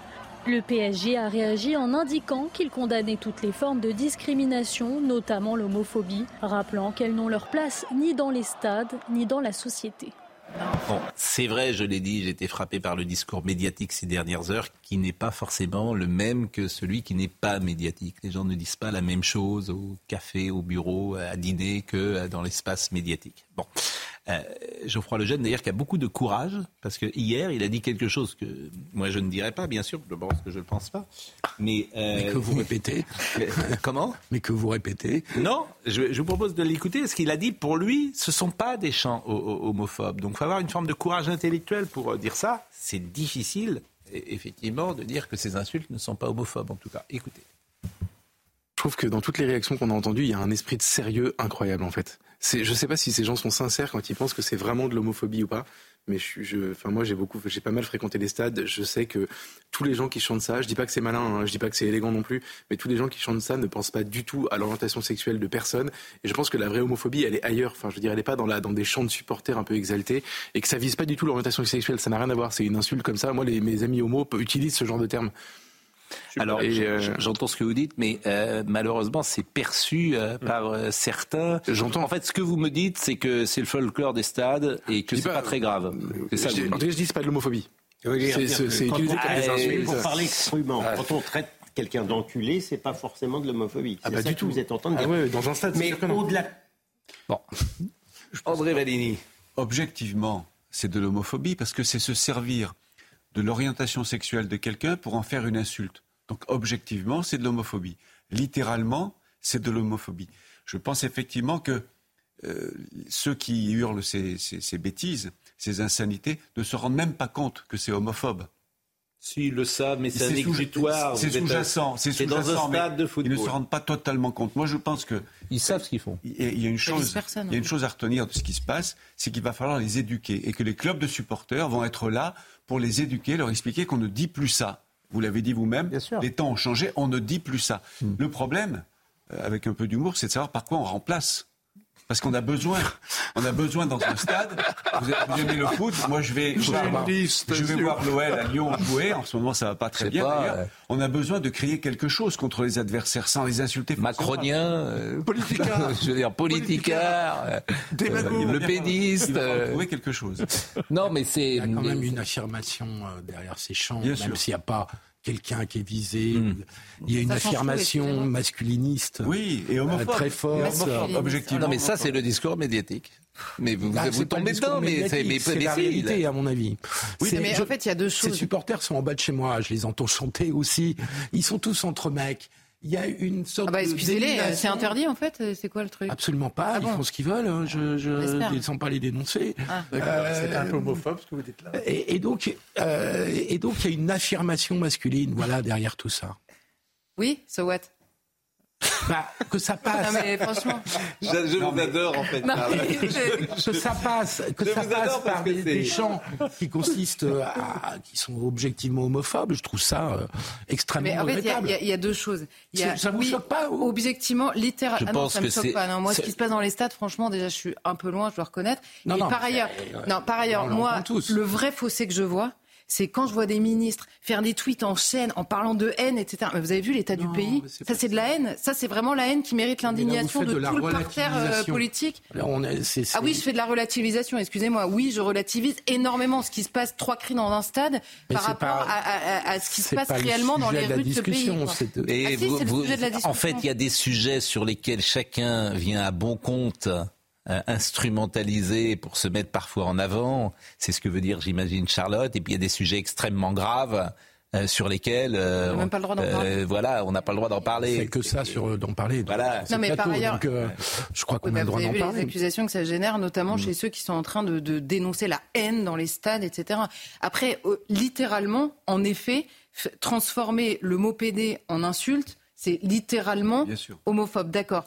Le PSG a réagi en indiquant qu'il condamnait toutes les formes de discrimination, notamment l'homophobie, rappelant qu'elles n'ont leur place ni dans les stades ni dans la société. C'est vrai, je l'ai dit, j'ai été frappé par le discours médiatique ces dernières heures, qui n'est pas forcément le même que celui qui n'est pas médiatique. Les gens ne disent pas la même chose au café, au bureau, à dîner que dans l'espace médiatique. Bon, euh, Geoffroy Lejeune, d'ailleurs, qui a beaucoup de courage, parce que hier, il a dit quelque chose que moi je ne dirais pas, bien sûr, je pense que je ne le pense pas. Mais, euh, que vous répétez. Comment? Mais que vous répétez. Non, je, vous propose de l'écouter. Ce qu'il a dit, pour lui, ce ne sont pas des chants homophobes. Donc il faut avoir une forme de courage intellectuel pour euh, dire ça. C'est difficile, effectivement, de dire que ces insultes ne sont pas homophobes, en tout cas. Écoutez. Je trouve que dans toutes les réactions qu'on a entendues, il y a un esprit de sérieux incroyable, en fait je ne sais pas si ces gens sont sincères quand ils pensent que c'est vraiment de l'homophobie ou pas. Mais je, enfin moi j'ai beaucoup, j'ai pas mal fréquenté les stades. Je sais que tous les gens qui chantent ça, je dis pas que c'est malin, hein, je dis pas que c'est élégant non plus, mais tous les gens qui chantent ça ne pensent pas du tout à l'orientation sexuelle de personne. Et je pense que la vraie homophobie, elle est ailleurs. Enfin, je veux dire, elle est pas dans la, dans des chants de supporters un peu exaltés et que ça vise pas du tout l'orientation sexuelle. Ça n'a rien à voir. C'est une insulte comme ça. Moi, mes amis homo utilisent ce genre de terme. Alors, euh, j'entends ce que vous dites, mais euh, malheureusement, c'est perçu euh, par certains. J'entends. En fait, ce que vous me dites, c'est que c'est le folklore des stades et que c'est pas, pas, très grave. C'est ça. Je, je dis, c'est pas de l'homophobie. C'est utilisé comme des insultes. Pour parler crûment, quand on traite quelqu'un d'enculé, c'est pas forcément de l'homophobie. Ah C'est bah ça du que tout. vous êtes en train de Ah dire. ouais, dans un stade, c'est Mais au-delà. Bon. André Valini. Objectivement, c'est de l'homophobie parce que c'est se servir de l'orientation sexuelle de quelqu'un pour en faire une insulte. Donc objectivement, c'est de l'homophobie. Littéralement, c'est de l'homophobie. Je pense effectivement que euh, ceux qui hurlent ces, bêtises, ces insanités, ne se rendent même pas compte que c'est homophobe. S'ils le savent, mais c'est un exutoire. C'est sous-jacent. C'est dans un stade de Ils ne football. se rendent pas totalement compte. Moi, je pense que Ils savent ce qu'ils font. il y a- il y a une Ça vise chose, personne, il y a une chose à retenir de ce qui se passe, c'est qu'il va falloir les éduquer et que les clubs de supporters vont être là pour les éduquer, leur expliquer qu'on ne dit plus ça. Vous l'avez dit vous-même, les temps ont changé, on ne dit plus ça. Hmm. Le problème, euh, avec un peu d'humour, c'est de savoir par quoi on remplace. Parce qu'on a besoin, on a besoin dans un stade. Vous, aimez le foot Moi, je vais, voir, je vais voir l'OL à Lyon jouer. En ce moment, ça va pas très bien. pas, d'ailleurs. On a besoin de créer quelque chose contre les adversaires sans les insulter. Macronien, euh, Politica. (laughs) je veux dire politicard, euh, euh, le pédiste. Euh, trouver quelque chose. Non, mais c'est. Il y a quand même une affirmation euh, derrière ces chants, Bien même sûr. s'il n'y a pas quelqu'un qui est visé. Hmm. Il y a une Ça affirmation masculiniste Oui, et euh, homophobe. très Et forte. Objectivement. Non, mais ça, c'est le discours médiatique. Mais vous, Bah, vous, tombez dedans, mais c'est mais, c'est mais la si, réalité, à mon avis. Oui, mais je- en fait, il y a deux Ces choses. supporters sont en bas de chez moi, je les entends chanter aussi. Ils sont tous entre mecs. Il y a une sorte Ah bah de excusez-les, d'émulation. c'est interdit en fait C'est quoi le truc? Absolument pas, Ah ils bon font ce qu'ils veulent, hein. je J'espère. ne descends pas les dénoncer. Ah. Euh, C'est un peu homophobe ce que vous dites là. et, et donc, euh, et donc, il y a une affirmation masculine, voilà, derrière tout ça. Oui, so what? Bah, que ça passe. Non mais franchement. Je, je vous adore, en fait. Non, mais je- (laughs) que ça passe, que Je ça vous passe par que des, des chants qui consistent à, qui sont objectivement homophobes. Je trouve ça euh, extrêmement Mais en fait, il y a- regrettable. il y, a- il y a deux choses. Y a, Ça- vous oui, choque pas, ou- Objectivement, Je littéralement, ah non, pense ça me que choque c'est- pas. Non, moi, ce qui se passe dans les stades, franchement, déjà, je suis un peu loin, je dois reconnaître. Non, Et non, par mais- ailleurs, euh, non, par ailleurs, moi, tous. le vrai fossé que je vois, c'est quand je vois des ministres faire des tweets en chaîne en parlant de haine, etc. Mais vous avez vu l'état du pays Ça, c'est de la haine. Ça, c'est vraiment la haine qui mérite l'indignation de, de tout le parterre euh, politique. Alors, on est- c'est- Ah oui, je fais de la relativisation, excusez-moi. Oui, je relativise énormément ce qui se passe trois cris dans un stade Mais par rapport pas- à, à- à ce qui se passe pas le réellement dans les de la rues de ce pays. Et Ah si, vous- c'est le sujet de la en fait, il y a des sujets sur lesquels chacun vient à bon compte euh, instrumentaliser pour se mettre parfois en avant. C'est ce que veut dire, j'imagine, Charlotte. Et puis il y a des sujets extrêmement graves euh, sur lesquels euh, On n'a même pas le droit d'en parler. voilà, on n'a pas le droit d'en c'est parler. que ça sur d'en parler. Voilà. Non, mais par ailleurs- Donc, euh, je crois qu'on Oui, a bah, le droit vous d'en avez vu les parler. accusations que ça génère, notamment Mm. chez ceux qui sont en train de, de dénoncer la haine dans les stades, etc. Après, euh, littéralement, en effet, transformer le mot PD en insulte, c'est littéralement homophobe, d'accord.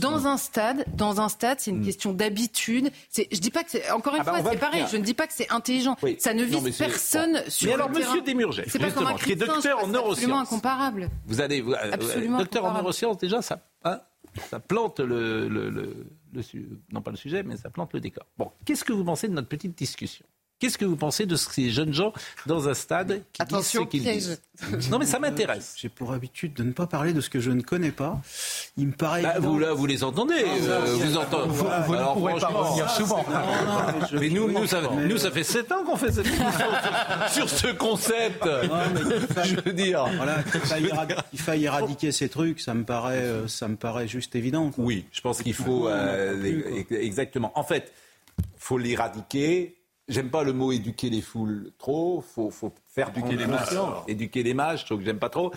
Dans un stade, dans un stade, c'est une Mm. question d'habitude. Je dis pas que c'est, encore une Ah bah, fois, c'est pareil. Je ne dis pas que c'est intelligent. Oui. Ça ne vise personne sur Mais le alors. Monsieur Desmurget, c'est pas comme un justement, qui est docteur en c'est absolument neurosciences. incomparable. Vous allez, vous- euh, Absolument docteur en neurosciences, déjà, ça, hein, ça plante le, le, le- le su- non pas le sujet, mais ça plante le décor. Bon, qu'est-ce que vous pensez de notre petite discussion? Qu'est-ce que vous pensez de ces jeunes gens dans un stade qui Attention, disent ce qu'ils disent? Non, mais ça m'intéresse. J'ai pour habitude de ne pas parler de ce que je ne connais pas. Il me paraît. Bah, vous là, vous les entendez, euh, vous entendez. Vous- vous ne Alors, pourrez pas franchement, revenir souvent. Non, non, mais je- Mais nous, nous, ça, Mais- nous, ça fait 7 ans qu'on fait cette émission sur, (laughs) sur ce concept. Je veux dire. Voilà, qu'il faille, faille éradiquer ces trucs, ça me paraît, euh, ça me paraît juste évident. quoi. Oui, je pense qu'il faut euh, Non exactement. En fait, faut l'éradiquer. J'aime pas le mot éduquer les foules trop. Faut, faut faire Éduquer les masses. Éduquer les masses, je trouve que j'aime pas trop.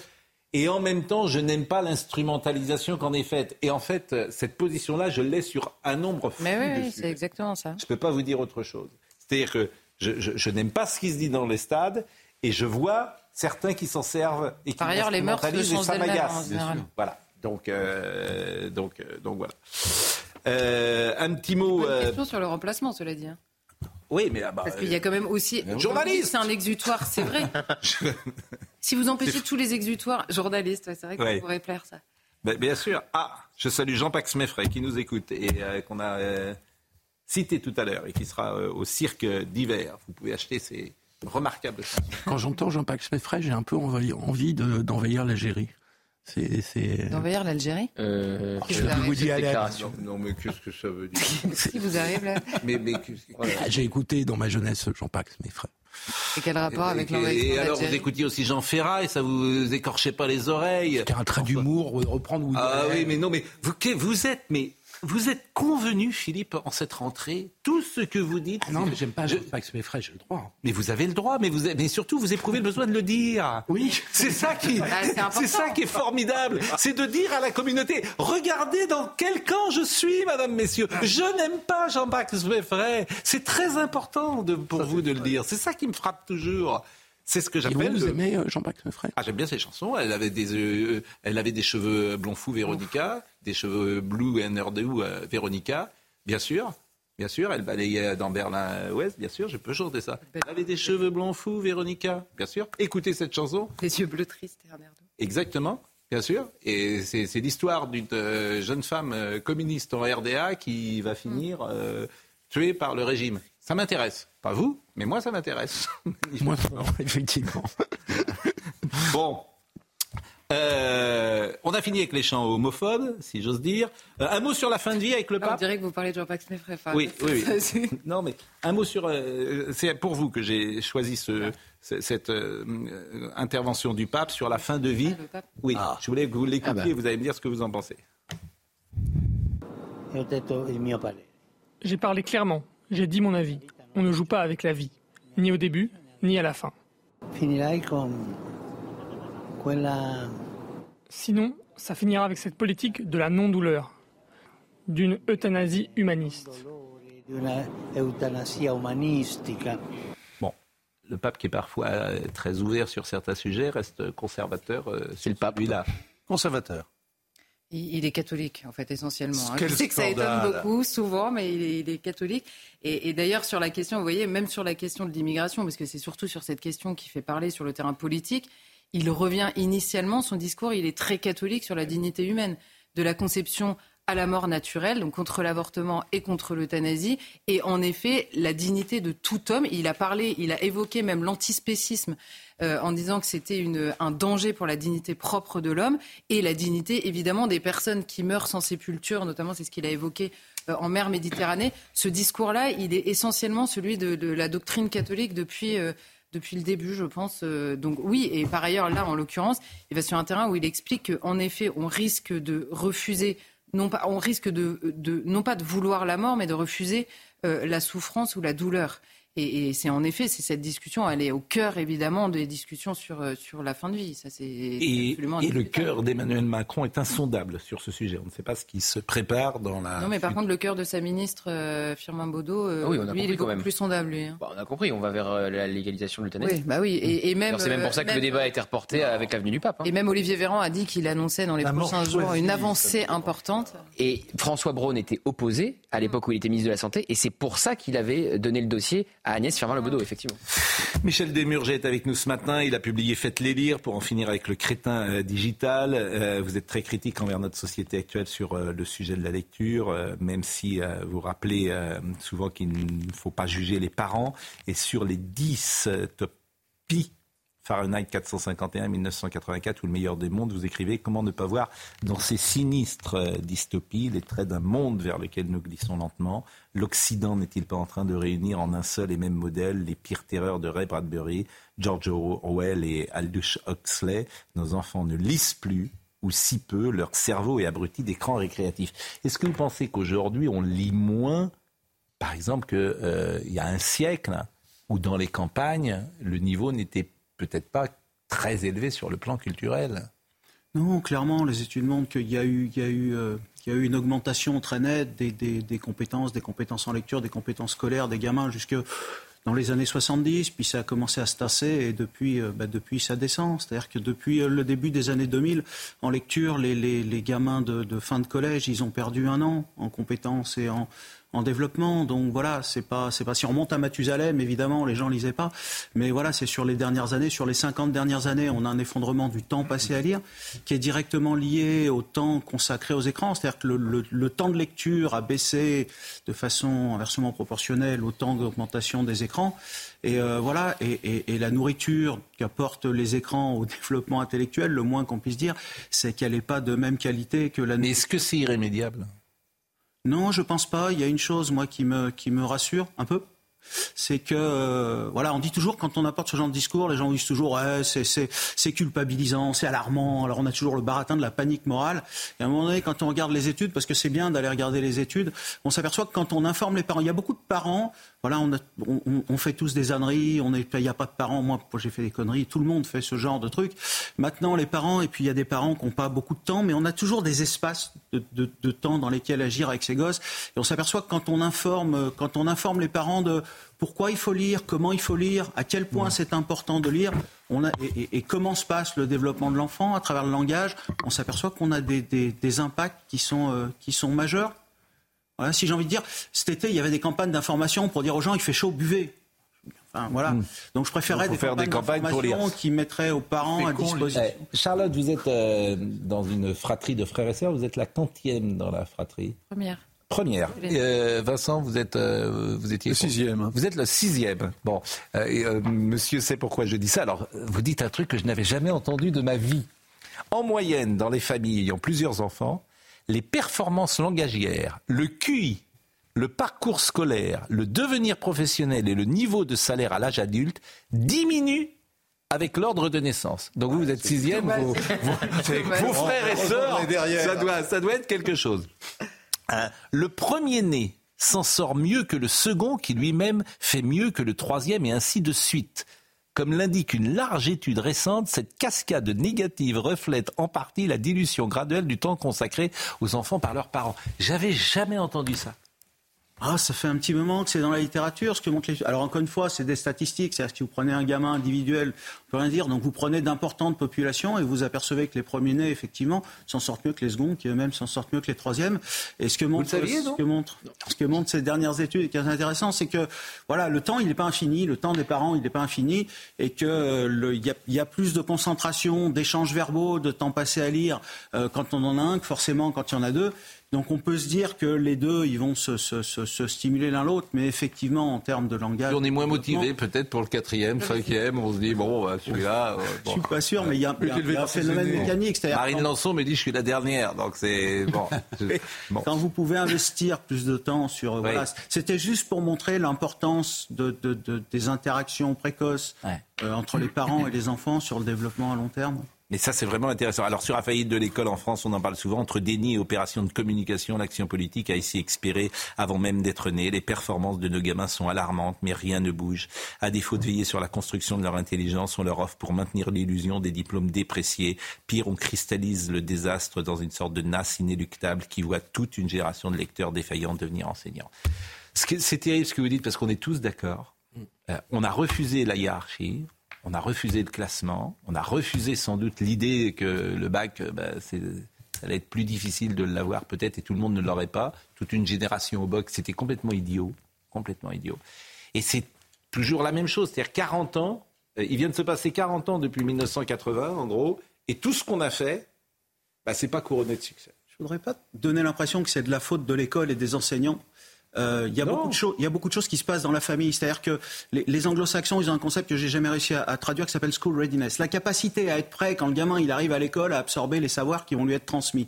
Et en même temps, je n'aime pas l'instrumentalisation qu'en est faite. Et en fait, euh, cette position-là, je l'ai sur un nombre fou Mais oui, c'est exactement ça. Je ne peux pas vous dire autre chose. C'est-à-dire que je, je- je n'aime pas ce qui se dit dans les stades et je vois certains qui s'en servent et qui Par ailleurs, les mœurs et ça m'agace. Voilà. Donc, euh, donc, euh, donc voilà. Euh, un petit mot. Euh, question sur le remplacement, cela dit. Oui, mais bah, Parce qu'il y a quand même aussi. Euh, Journaliste C'est un exutoire, c'est vrai. (laughs) Si vous empêchez tous les exutoires, journalistes, ouais, c'est vrai que Ouais. ça pourrait plaire ça. Ben, bien sûr. Ah, je salue Jean-Pax Meffray qui nous écoute et euh, qu'on a euh, cité tout à l'heure et qui sera euh, au cirque d'hiver. Vous pouvez acheter ces remarquables. Quand j'entends Jean-Pax Meffray, j'ai un peu envie de- d'envahir l'Algérie. C'est, c'est... D'envahir l'Algérie Euh, Qu'est-ce qui vous arrive Woody Allen. Non, non, mais qu'est-ce que ça veut dire (laughs) Qu'est-ce qui vous arrive là mais, mais qu'est-ce que- Ah, J'ai écouté dans ma jeunesse Jean-Pax Meffray. Et quel rapport avec l'envahissement Et alors, vous écoutiez aussi Jean Ferrat et ça vous écorchez pas les oreilles. C'était un trait d'humour, reprendre où Ah oui, mais non, mais vous, vous êtes, mais vous êtes convenu, Philippe, en cette rentrée, tout ce que vous dites. Ah non, mais j'aime pas, je... pas frais, j'ai le droit. Mais vous avez le droit, mais, vous mais surtout, vous éprouvez le besoin de le dire. Oui. C'est ça qui, ah, c'est ça qui est formidable. C'est de dire à la communauté, regardez dans quel camp je suis, madame, messieurs. Je n'aime pas Jean-Baptiste Svefray. C'est très important de, pour vous de le dire. C'est ça qui me frappe toujours. C'est ce que j'appelle. Vous, aimez euh, Jean-Baptiste Frère Ah, j'aime bien ses chansons. Elle avait des, euh, elle avait des cheveux blonds fous, Véronica, des cheveux blue and euh, Véronica, bien sûr. Bien sûr, elle balayait dans Berlin-Ouest, bien sûr, je peux chanter ça. Elle avait des cheveux blonds fous, Véronica, bien sûr. Écoutez cette chanson. Des yeux bleus tristes, Exactement, bien sûr. Et c'est l'histoire d'une jeune femme communiste en RDA qui va finir tuée par le régime. Ça m'intéresse. Pas vous, mais moi, ça m'intéresse. (laughs) moi, (laughs) effectivement. (laughs) bon. Euh, on a fini avec les chants homophobes, si j'ose dire. Euh, un mot sur la fin de vie avec le ah, pape. On dirait que vous parlez de Jean-Jacques Méfray. oui, oui, oui. non, mais un mot sur. Euh, c'est pour vous que j'ai choisi ce, cette intervention du pape sur la fin de vie. Ah, oui, ah. je voulais que vous l'écoutiez. Ah, bah. Vous allez me dire ce que vous en pensez. J'ai parlé clairement. J'ai dit mon avis. On ne joue pas avec la vie, ni au début, ni à la fin. Sinon, ça finira avec cette politique de la non-douleur, d'une euthanasie humaniste. Bon, le pape qui est parfois très ouvert sur certains sujets reste conservateur. Euh, C'est le pape. Lui-là. Conservateur. Il, est catholique, en fait, essentiellement. Hein. Je sais que ça étonne beaucoup, souvent, mais il est, catholique. Et, d'ailleurs, sur la question, vous voyez, même sur la question de l'immigration, parce que c'est surtout sur cette question qui fait parler sur le terrain politique, il revient initialement, son discours, il est très catholique sur la dignité humaine, de la conception à la mort naturelle, donc contre l'avortement et contre l'euthanasie. Et en effet, la dignité de tout homme, il a parlé, il a évoqué même l'antispécisme euh, en disant que c'était un danger pour la dignité propre de l'homme et la dignité évidemment des personnes qui meurent sans sépulture, notamment c'est ce qu'il a évoqué euh, en mer Méditerranée. Ce discours-là, il est essentiellement celui de, la doctrine catholique depuis euh, depuis le début, je pense. donc oui, et par ailleurs, là, en l'occurrence, il va sur un terrain où il explique qu'en effet, on risque de refuser on risque de, non pas de vouloir la mort, mais de refuser euh, la souffrance ou la douleur. Et, c'est en effet, c'est cette discussion, elle est au cœur évidemment des discussions sur, euh, sur la fin de vie. Ça, c'est et, et le cœur d'Emmanuel Macron est insondable sur ce sujet. On ne sait pas ce qui se prépare dans la. Non, mais par contre, le cœur de sa ministre euh, Firmin Baudot, euh, ah lui, il est beaucoup plus sondable. Lui, hein. bah, on a compris, on va vers euh, la légalisation de l'euthanasie. Oui, bah oui, et, même. C'est même pour ça que le débat a été reporté avec l'avenue du pape. Hein. Et même Olivier Véran a dit qu'il annonçait dans les prochains jours une avancée importante. Et François Braun était opposé à l'époque où il était ministre de la Santé, et c'est pour ça qu'il avait donné le dossier à Agnès Firmin-Lebaudot, effectivement. Michel Desmurger est avec nous ce matin. Il a publié Faites-les lire pour en finir avec le crétin euh, digital. Euh, vous êtes très critique envers notre société actuelle sur euh, le sujet de la lecture, même si vous rappelez souvent qu'il ne faut pas juger les parents. Et sur les 10 top Fahrenheit 451, 1984 ou Le meilleur des mondes, vous écrivez comment ne pas voir dans ces sinistres euh, dystopies les traits d'un monde vers lequel nous glissons lentement? L'Occident n'est-il pas en train de réunir en un seul et même modèle les pires terreurs de Ray Bradbury, George Orwell et Aldous Huxley? Nos enfants ne lisent plus ou si peu, leur cerveau est abruti d'écrans récréatifs. Est-ce que vous pensez qu'aujourd'hui on lit moins, par exemple, qu'il euh, y a un siècle, où dans les campagnes, le niveau n'était peut-être pas très élevé sur le plan culturel. Non, clairement, les études montrent qu'il y a eu, y euh, eu une augmentation très nette des, compétences, des compétences en lecture, des compétences scolaires des gamins jusque dans les années 70, puis ça a commencé à se tasser et depuis, euh, bah, depuis ça descend. C'est-à-dire que depuis euh, le début des années 2000, en lecture, les, gamins de, fin de collège, ils ont perdu un an en compétences et en, en développement. Donc voilà, c'est pas, c'est pas si on monte à Mathusalem, évidemment, les gens lisaient pas. Mais voilà, c'est sur les dernières années, sur les 50 dernières années, on a un effondrement du temps passé à lire qui est directement lié au temps consacré aux écrans. C'est-à-dire que le, temps de lecture a baissé de façon inversement proportionnelle au temps d'augmentation des écrans. Et euh, voilà, et, et, la nourriture qu'apportent les écrans au développement intellectuel, le moins qu'on puisse dire, c'est qu'elle n'est pas de même qualité que la. Mais est-ce que c'est irrémédiable? Non, je pense pas. Il y a une chose, moi, qui me, qui me rassure un peu. c'est que euh, voilà, on dit toujours quand on apporte ce genre de discours, les gens disent toujours ouais, c'est culpabilisant, c'est alarmant. Alors on a toujours le baratin de la panique morale. Et à un moment donné, quand on regarde les études, parce que c'est bien d'aller regarder les études, on s'aperçoit que quand on informe les parents, il y a beaucoup de parents. Voilà, on, on, on fait tous des âneries, on il n'y a pas de parents. Moi, j'ai fait des conneries. Tout le monde fait ce genre de trucs. Maintenant, les parents, et puis il y a des parents qui n'ont pas beaucoup de temps, mais on a toujours des espaces de, de, de temps dans lesquels agir avec ces gosses. Et on s'aperçoit que quand on informe, quand on informe les parents de pourquoi il faut lire, comment il faut lire, à quel point c'est important de lire, on a, et, comment se passe le développement de l'enfant à travers le langage, on s'aperçoit qu'on a des, des, impacts qui sont, euh, qui sont majeurs. Voilà, si j'ai envie de dire, cet été, il y avait des campagnes d'information pour dire aux gens, il fait chaud, buvez. Enfin, voilà. Hmm. Donc je préférerais des, campagnes des campagnes pour lire. qui mettraient aux parents à disposition. Eh, Charlotte, vous êtes euh, dans une fratrie de frères et sœurs, vous êtes la quantième dans la fratrie Première. Première. Euh, Vincent, vous êtes, euh, vous étiez le sixième. Vous êtes le sixième. Bon, euh, monsieur sait pourquoi je dis ça. Alors, vous dites un truc que je n'avais jamais entendu de ma vie. En moyenne, dans les familles ayant plusieurs enfants, les performances langagières, le QI, le parcours scolaire, le devenir professionnel et le niveau de salaire à l'âge adulte diminuent avec l'ordre de naissance. Donc vous, vous êtes sixième, vos, vos, frères et sœurs, ça doit, ça doit être quelque chose. Hein, le premier-né s'en sort mieux que le second qui lui-même fait mieux que le troisième et ainsi de suite. Comme l'indique une large étude récente, cette cascade négative reflète en partie la dilution graduelle du temps consacré aux enfants par leurs parents. J'avais jamais entendu ça. Ah, ça fait un petit moment que c'est dans la littérature. Ce que montre les... Alors encore une fois, c'est des statistiques. C'est-à-dire que si vous prenez un gamin individuel, on peut rien dire. Donc vous prenez d'importantes populations et vous apercevez que les premiers-nés, effectivement, s'en sortent mieux que les seconds, qui eux-mêmes s'en sortent mieux que les troisièmes. Et ce que montre, ce que montre, ce que montre ces dernières études, et qui est intéressant, c'est que voilà, le temps, il n'est pas infini. Le temps des parents, il n'est pas infini, et que il y, y, a plus de concentration, d'échanges verbaux, de temps passé à lire euh, quand on en a un que forcément quand il y en a deux. Donc on peut se dire que les deux, ils vont se, stimuler l'un l'autre, mais effectivement, en termes de langage... on est moins motivé peut-être pour le quatrième, cinquième, on se dit, bon, bah, celui-là... Euh, Je suis pas sûr, mais il y a, un phénomène mécanique. Marine Lançon me dit, je suis la dernière, donc c'est... (laughs) Bon, Quand vous pouvez investir plus de temps sur... Voilà, C'était juste pour montrer l'importance de, des interactions précoces euh, entre les parents et les enfants sur le développement à long terme. Mais ça, c'est vraiment intéressant. Alors, sur la faillite de l'école en France, on en parle souvent. Entre déni et opération de communication, l'action politique a ici expiré avant même d'être née. Les performances de nos gamins sont alarmantes, mais rien ne bouge. À défaut de veiller sur la construction de leur intelligence, on leur offre pour maintenir l'illusion des diplômes dépréciés. Pire, on cristallise le désastre dans une sorte de nasse inéluctable qui voit toute une génération de lecteurs défaillants devenir enseignants. C'est terrible ce que vous dites parce qu'on est tous d'accord. Mm. Euh, on a refusé la hiérarchie. On a refusé le classement, on a refusé sans doute l'idée que le bac, euh, bah, ça allait être plus difficile de l'avoir peut-être et tout le monde ne l'aurait pas. Toute une génération au bac, c'était complètement idiot, complètement idiot. Et c'est toujours la même chose, c'est-à-dire 40 ans, euh, il vient de se passer 40 ans depuis 1980 en gros, et tout ce qu'on a fait, bah, c'est pas couronné de succès. Je voudrais pas donner l'impression que c'est de la faute de l'école et des enseignants. Euh, il y a beaucoup de choses. Il y a beaucoup de choses qui se passent dans la famille. C'est-à-dire que les, les anglo-saxons, ils ont un concept que j'ai jamais réussi à, à traduire qui s'appelle school readiness. La capacité à être prêt quand le gamin il arrive à l'école à absorber les savoirs qui vont lui être transmis.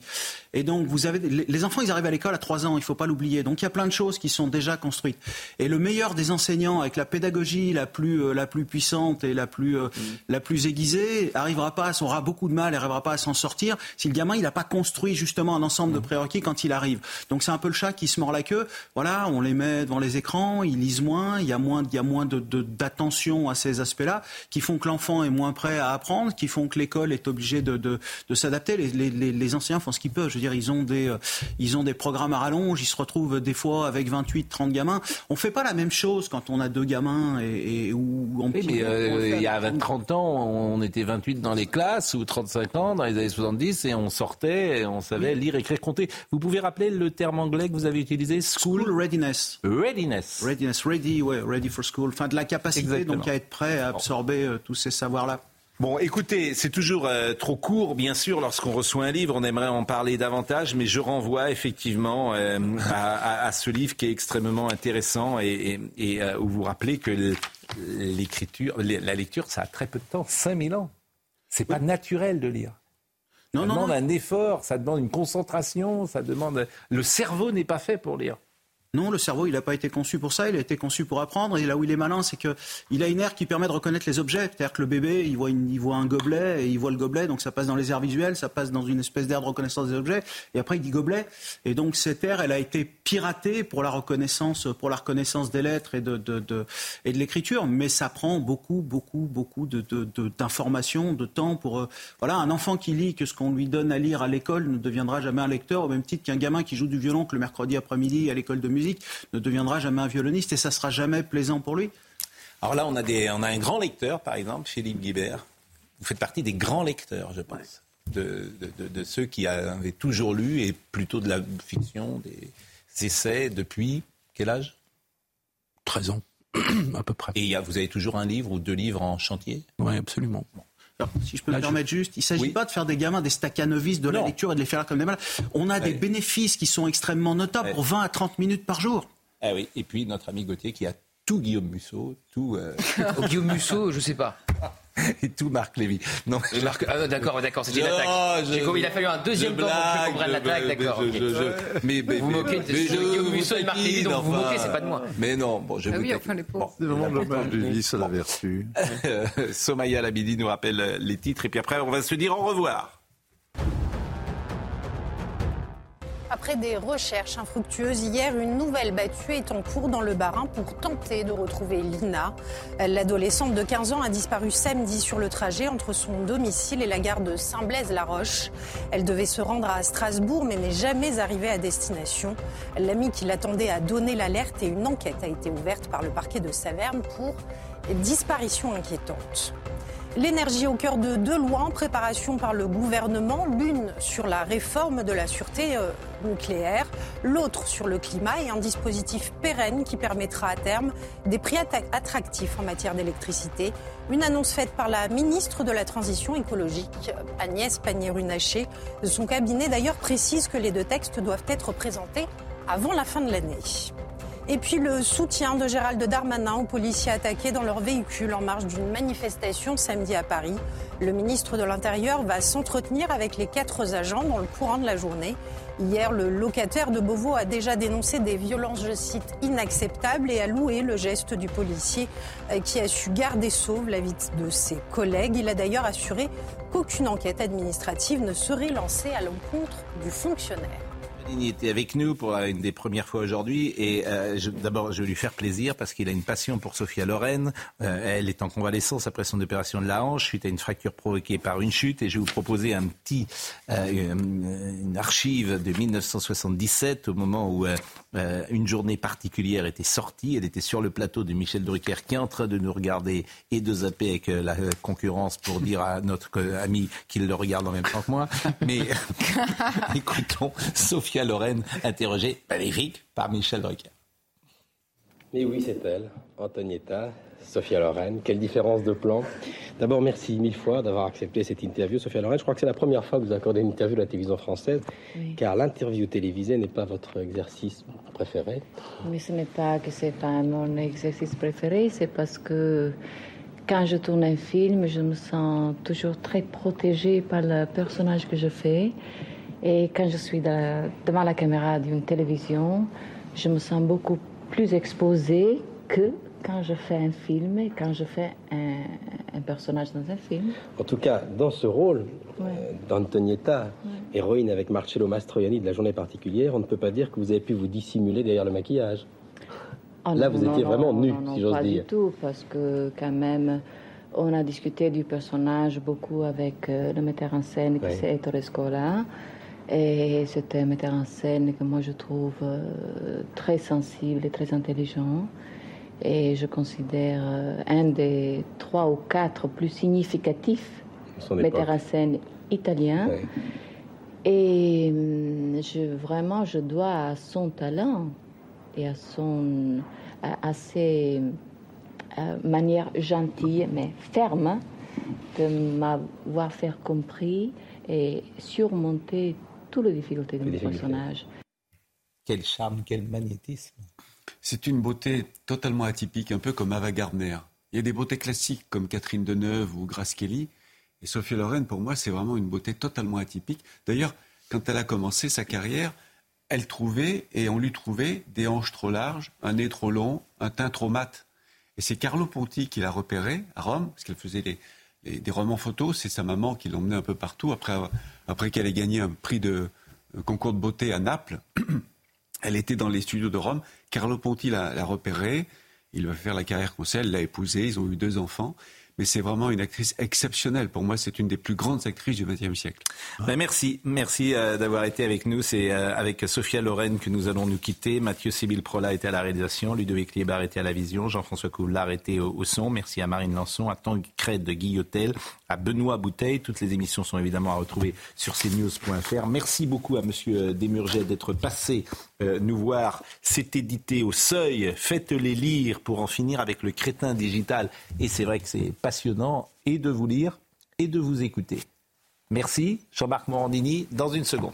Et donc vous avez les, enfants, ils arrivent à l'école à 3 ans. Il faut pas l'oublier. Donc il y a plein de choses qui sont déjà construites. Et le meilleur des enseignants, avec la pédagogie la plus euh, la plus puissante et la plus euh, mm. la plus aiguisée, arrivera pas, aura beaucoup de mal, n'arrivera pas à s'en sortir si le gamin il n'a pas construit justement un ensemble de mm. prérequis quand il arrive. Donc c'est un peu le chat qui se mord la queue. Voilà, on les met devant les écrans, ils lisent moins, il y a moins, il y a moins de, d'attention à ces aspects-là, qui font que l'enfant est moins prêt à apprendre, qui font que l'école est obligée de, de, de s'adapter. Les, les, les, enseignants font ce qu'ils peuvent. Je veux dire, ils ont des, euh, ils ont des programmes à rallonge, ils se retrouvent des fois avec 28, 30 gamins. On fait pas la même chose quand on a deux gamins et, et on oui, mais euh, il y a 20, 30 ans, on était 28 dans les classes ou 35 ans dans les années 70 et on sortait, et on savait lire, écrire, compter. Vous pouvez rappeler le terme anglais que vous avez utilisé? School readiness. Readiness. Readiness, ready, ouais, ready for school. Enfin, de la capacité donc à être prêt à absorber euh, tous ces savoirs-là. Bon, écoutez, c'est toujours euh, trop court, bien sûr, lorsqu'on reçoit un livre, on aimerait en parler davantage, mais je renvoie effectivement euh, à, ce livre qui est extrêmement intéressant et, où vous rappelez que l'écriture, la lecture, ça a très peu de temps, 5000 ans. C'est pas naturel de lire. Non, ça demande un effort, ça demande une concentration, ça demande. Le cerveau n'est pas fait pour lire. Non, le cerveau, il n'a pas été conçu pour ça. Il a été conçu pour apprendre. Et là où il est malin, c'est qu'il a une aire qui permet de reconnaître les objets. C'est-à-dire que le bébé, il voit, il voit un gobelet et il voit le gobelet. Donc ça passe dans les aires visuelles, ça passe dans une espèce d'aire de reconnaissance des objets. Et après, il dit gobelet. Et donc cette aire, elle a été piratée pour la reconnaissance, pour la reconnaissance des lettres et de, l'écriture. Mais ça prend beaucoup, beaucoup, beaucoup d'informations, de, de, temps pour. Euh, voilà, un enfant qui lit que ce qu'on lui donne à lire à l'école ne deviendra jamais un lecteur, au même titre qu'un gamin qui joue du violon que le mercredi après-midi à l'école de musique ne deviendra jamais un violoniste et ça sera jamais plaisant pour lui. Alors là, on a, des, on a un grand lecteur, par exemple, Philippe Guibert. Vous faites partie des grands lecteurs, je pense, de, de, ceux qui avaient toujours lu et plutôt de la fiction, des essais depuis quel âge? 13 ans, (clears throat) à peu près. Et vous avez toujours un livre ou deux livres en chantier? Oui, absolument. Si je peux me permettre juste, il ne s'agit pas de faire des gamins des staccanovistes de la lecture et de les faire comme des malades. On a des bénéfices qui sont extrêmement notables pour 20 à 30 minutes par jour. Ah oui, et puis notre ami Gauthier qui a tout Guillaume Musso, tout. Euh... (laughs) Guillaume Musso, je sais pas. (laughs) Et tout Marc Lévy. Non, Marc... ah, d'accord, d'accord, c'était une attaque. Je... Il a fallu un deuxième temps pour que comprenne l'attaque, d'accord. Je, je, mais, mais, vous moquez de Guillaume Musso et Marc Lévy, donc vous moquez, c'est pas de moi. Mais non, bon, je ah vous oui, enfin, les pauvres. C'est vraiment dommage de vie, ça la vertu. (laughs) Somaya Labidi nous rappelle les titres et puis après on va se dire au revoir. Après des recherches infructueuses, hier, une nouvelle battue est en cours dans le Barin pour tenter de retrouver Lina. L'adolescente de 15 ans a disparu samedi sur le trajet entre son domicile et la gare de Saint-Blaise-la-Roche. Elle devait se rendre à Strasbourg mais n'est jamais arrivée à destination. L'ami qui l'attendait a donné l'alerte et une enquête a été ouverte par le parquet de Saverne pour disparition inquiétante. L'énergie au cœur de deux lois en préparation par le gouvernement, l'une sur la réforme de la sûreté euh, nucléaire, l'autre sur le climat et un dispositif pérenne qui permettra à terme des prix attractifs en matière d'électricité. Une annonce faite par la ministre de la Transition écologique, Agnès Pannier-Runacher. Son cabinet d'ailleurs précise que les deux textes doivent être présentés avant la fin de l'année. Et puis le soutien de Gérald Darmanin aux policiers attaqués dans leur véhicule en marge d'une manifestation samedi à Paris. Le ministre de l'Intérieur va s'entretenir avec les quatre agents dans le courant de la journée. Hier, le locataire de Beauvau a déjà dénoncé des violences, je cite, inacceptables et a loué le geste du policier euh, qui a su garder sauve la vie de ses collègues. Il a d'ailleurs assuré qu'aucune enquête administrative ne serait lancée à l'encontre du fonctionnaire. Il était avec nous pour une des premières fois aujourd'hui et euh, d'abord je vais lui faire plaisir parce qu'il a une passion pour Sophia Loren. Euh, elle est en convalescence après son opération de la hanche suite à une fracture provoquée par une chute et je vais vous proposer un petit euh, une archive de 1977 au moment où une journée particulière était sortie. Elle était sur le plateau de Michel Drucker qui est en train de nous regarder et de zapper avec la concurrence pour dire à notre ami qu'il le regarde en même temps que moi. Mais (laughs) écoutons Sophia Lorraine, interrogée, magnifique, par Michel Drucker. Mais oui, c'est elle, Antonietta, Sophia Loren. Quelle différence de plan. D'abord, merci mille fois d'avoir accepté cette interview, Sophia Loren. Je crois que c'est la première fois que vous accordez une interview à la télévision française, car l'interview télévisée n'est pas votre exercice préféré. Mais ce n'est pas que c'est pas mon exercice préféré, c'est parce que quand je tourne un film, je me sens toujours très protégée par le personnage que je fais. Et quand je suis devant la caméra d'une télévision, je me sens beaucoup plus exposée que quand je fais un film et quand je fais un, personnage dans un film. En tout cas, dans ce rôle euh, d'Antonietta, héroïne avec Marcello Mastroianni de la journée particulière, on ne peut pas dire que vous avez pu vous dissimuler derrière le maquillage. Ah Là, vous étiez vraiment nue, si j'ose dire. Pas du tout, parce que quand même, on a discuté du personnage beaucoup avec euh, le metteur en scène, qui c'est Ettore Scola. Et c'était un metteur en scène que moi je trouve euh, très sensible et très intelligent. Et je considère euh, un des trois ou quatre plus significatifs metteurs scène italiens. Et hum, je, vraiment, je dois à son talent et à son à, ses euh, manières gentilles mais fermes de m'avoir fait compris et surmonter toutes les difficultés de mon personnage. Quel charme, quel magnétisme. C'est une beauté totalement atypique, un peu comme Ava Gardner. Il y a des beautés classiques comme Catherine Deneuve ou Grace Kelly. Et Sophie Loren, pour moi, c'est vraiment une beauté totalement atypique. D'ailleurs, quand elle a commencé sa carrière, elle trouvait, et on lui trouvait, des hanches trop larges, un nez trop long, un teint trop mat. Et c'est Carlo Ponti qui l'a repéré à Rome, parce qu'elle faisait des, romans photos. C'est sa maman qui l'emmenait un peu partout. Après, après qu'elle ait gagné un prix de concours de beauté à Naples, (clears throat) elle était dans les studios de Rome. Carlo Ponti l'a repérée. Il va faire la carrière qu'on sait. Elle l'a épousée. Ils ont eu deux enfants mais c'est vraiment une actrice exceptionnelle. Pour moi, c'est une des plus grandes actrices du XXe siècle. Ben merci, merci euh, d'avoir été avec nous. C'est euh, avec Sophia Lorraine que nous allons nous quitter. Mathieu Sibyl Prola était à la réalisation, Ludovic Liebar était à la vision, Jean-François Couvlar était au, son. Merci à Marine Lançon, à Tanguy Crête de Guillotel, à Benoît Bouteille. Toutes les émissions sont évidemment à retrouver sur cnews.fr. Merci beaucoup à Monsieur Desmurget d'être passé euh, nous voir. C'est édité au seuil. Faites-les lire pour en finir avec le crétin digital. Et c'est vrai que c'est passionnant et de vous lire et de vous écouter. Merci, Jean-Marc Morandini, dans une seconde.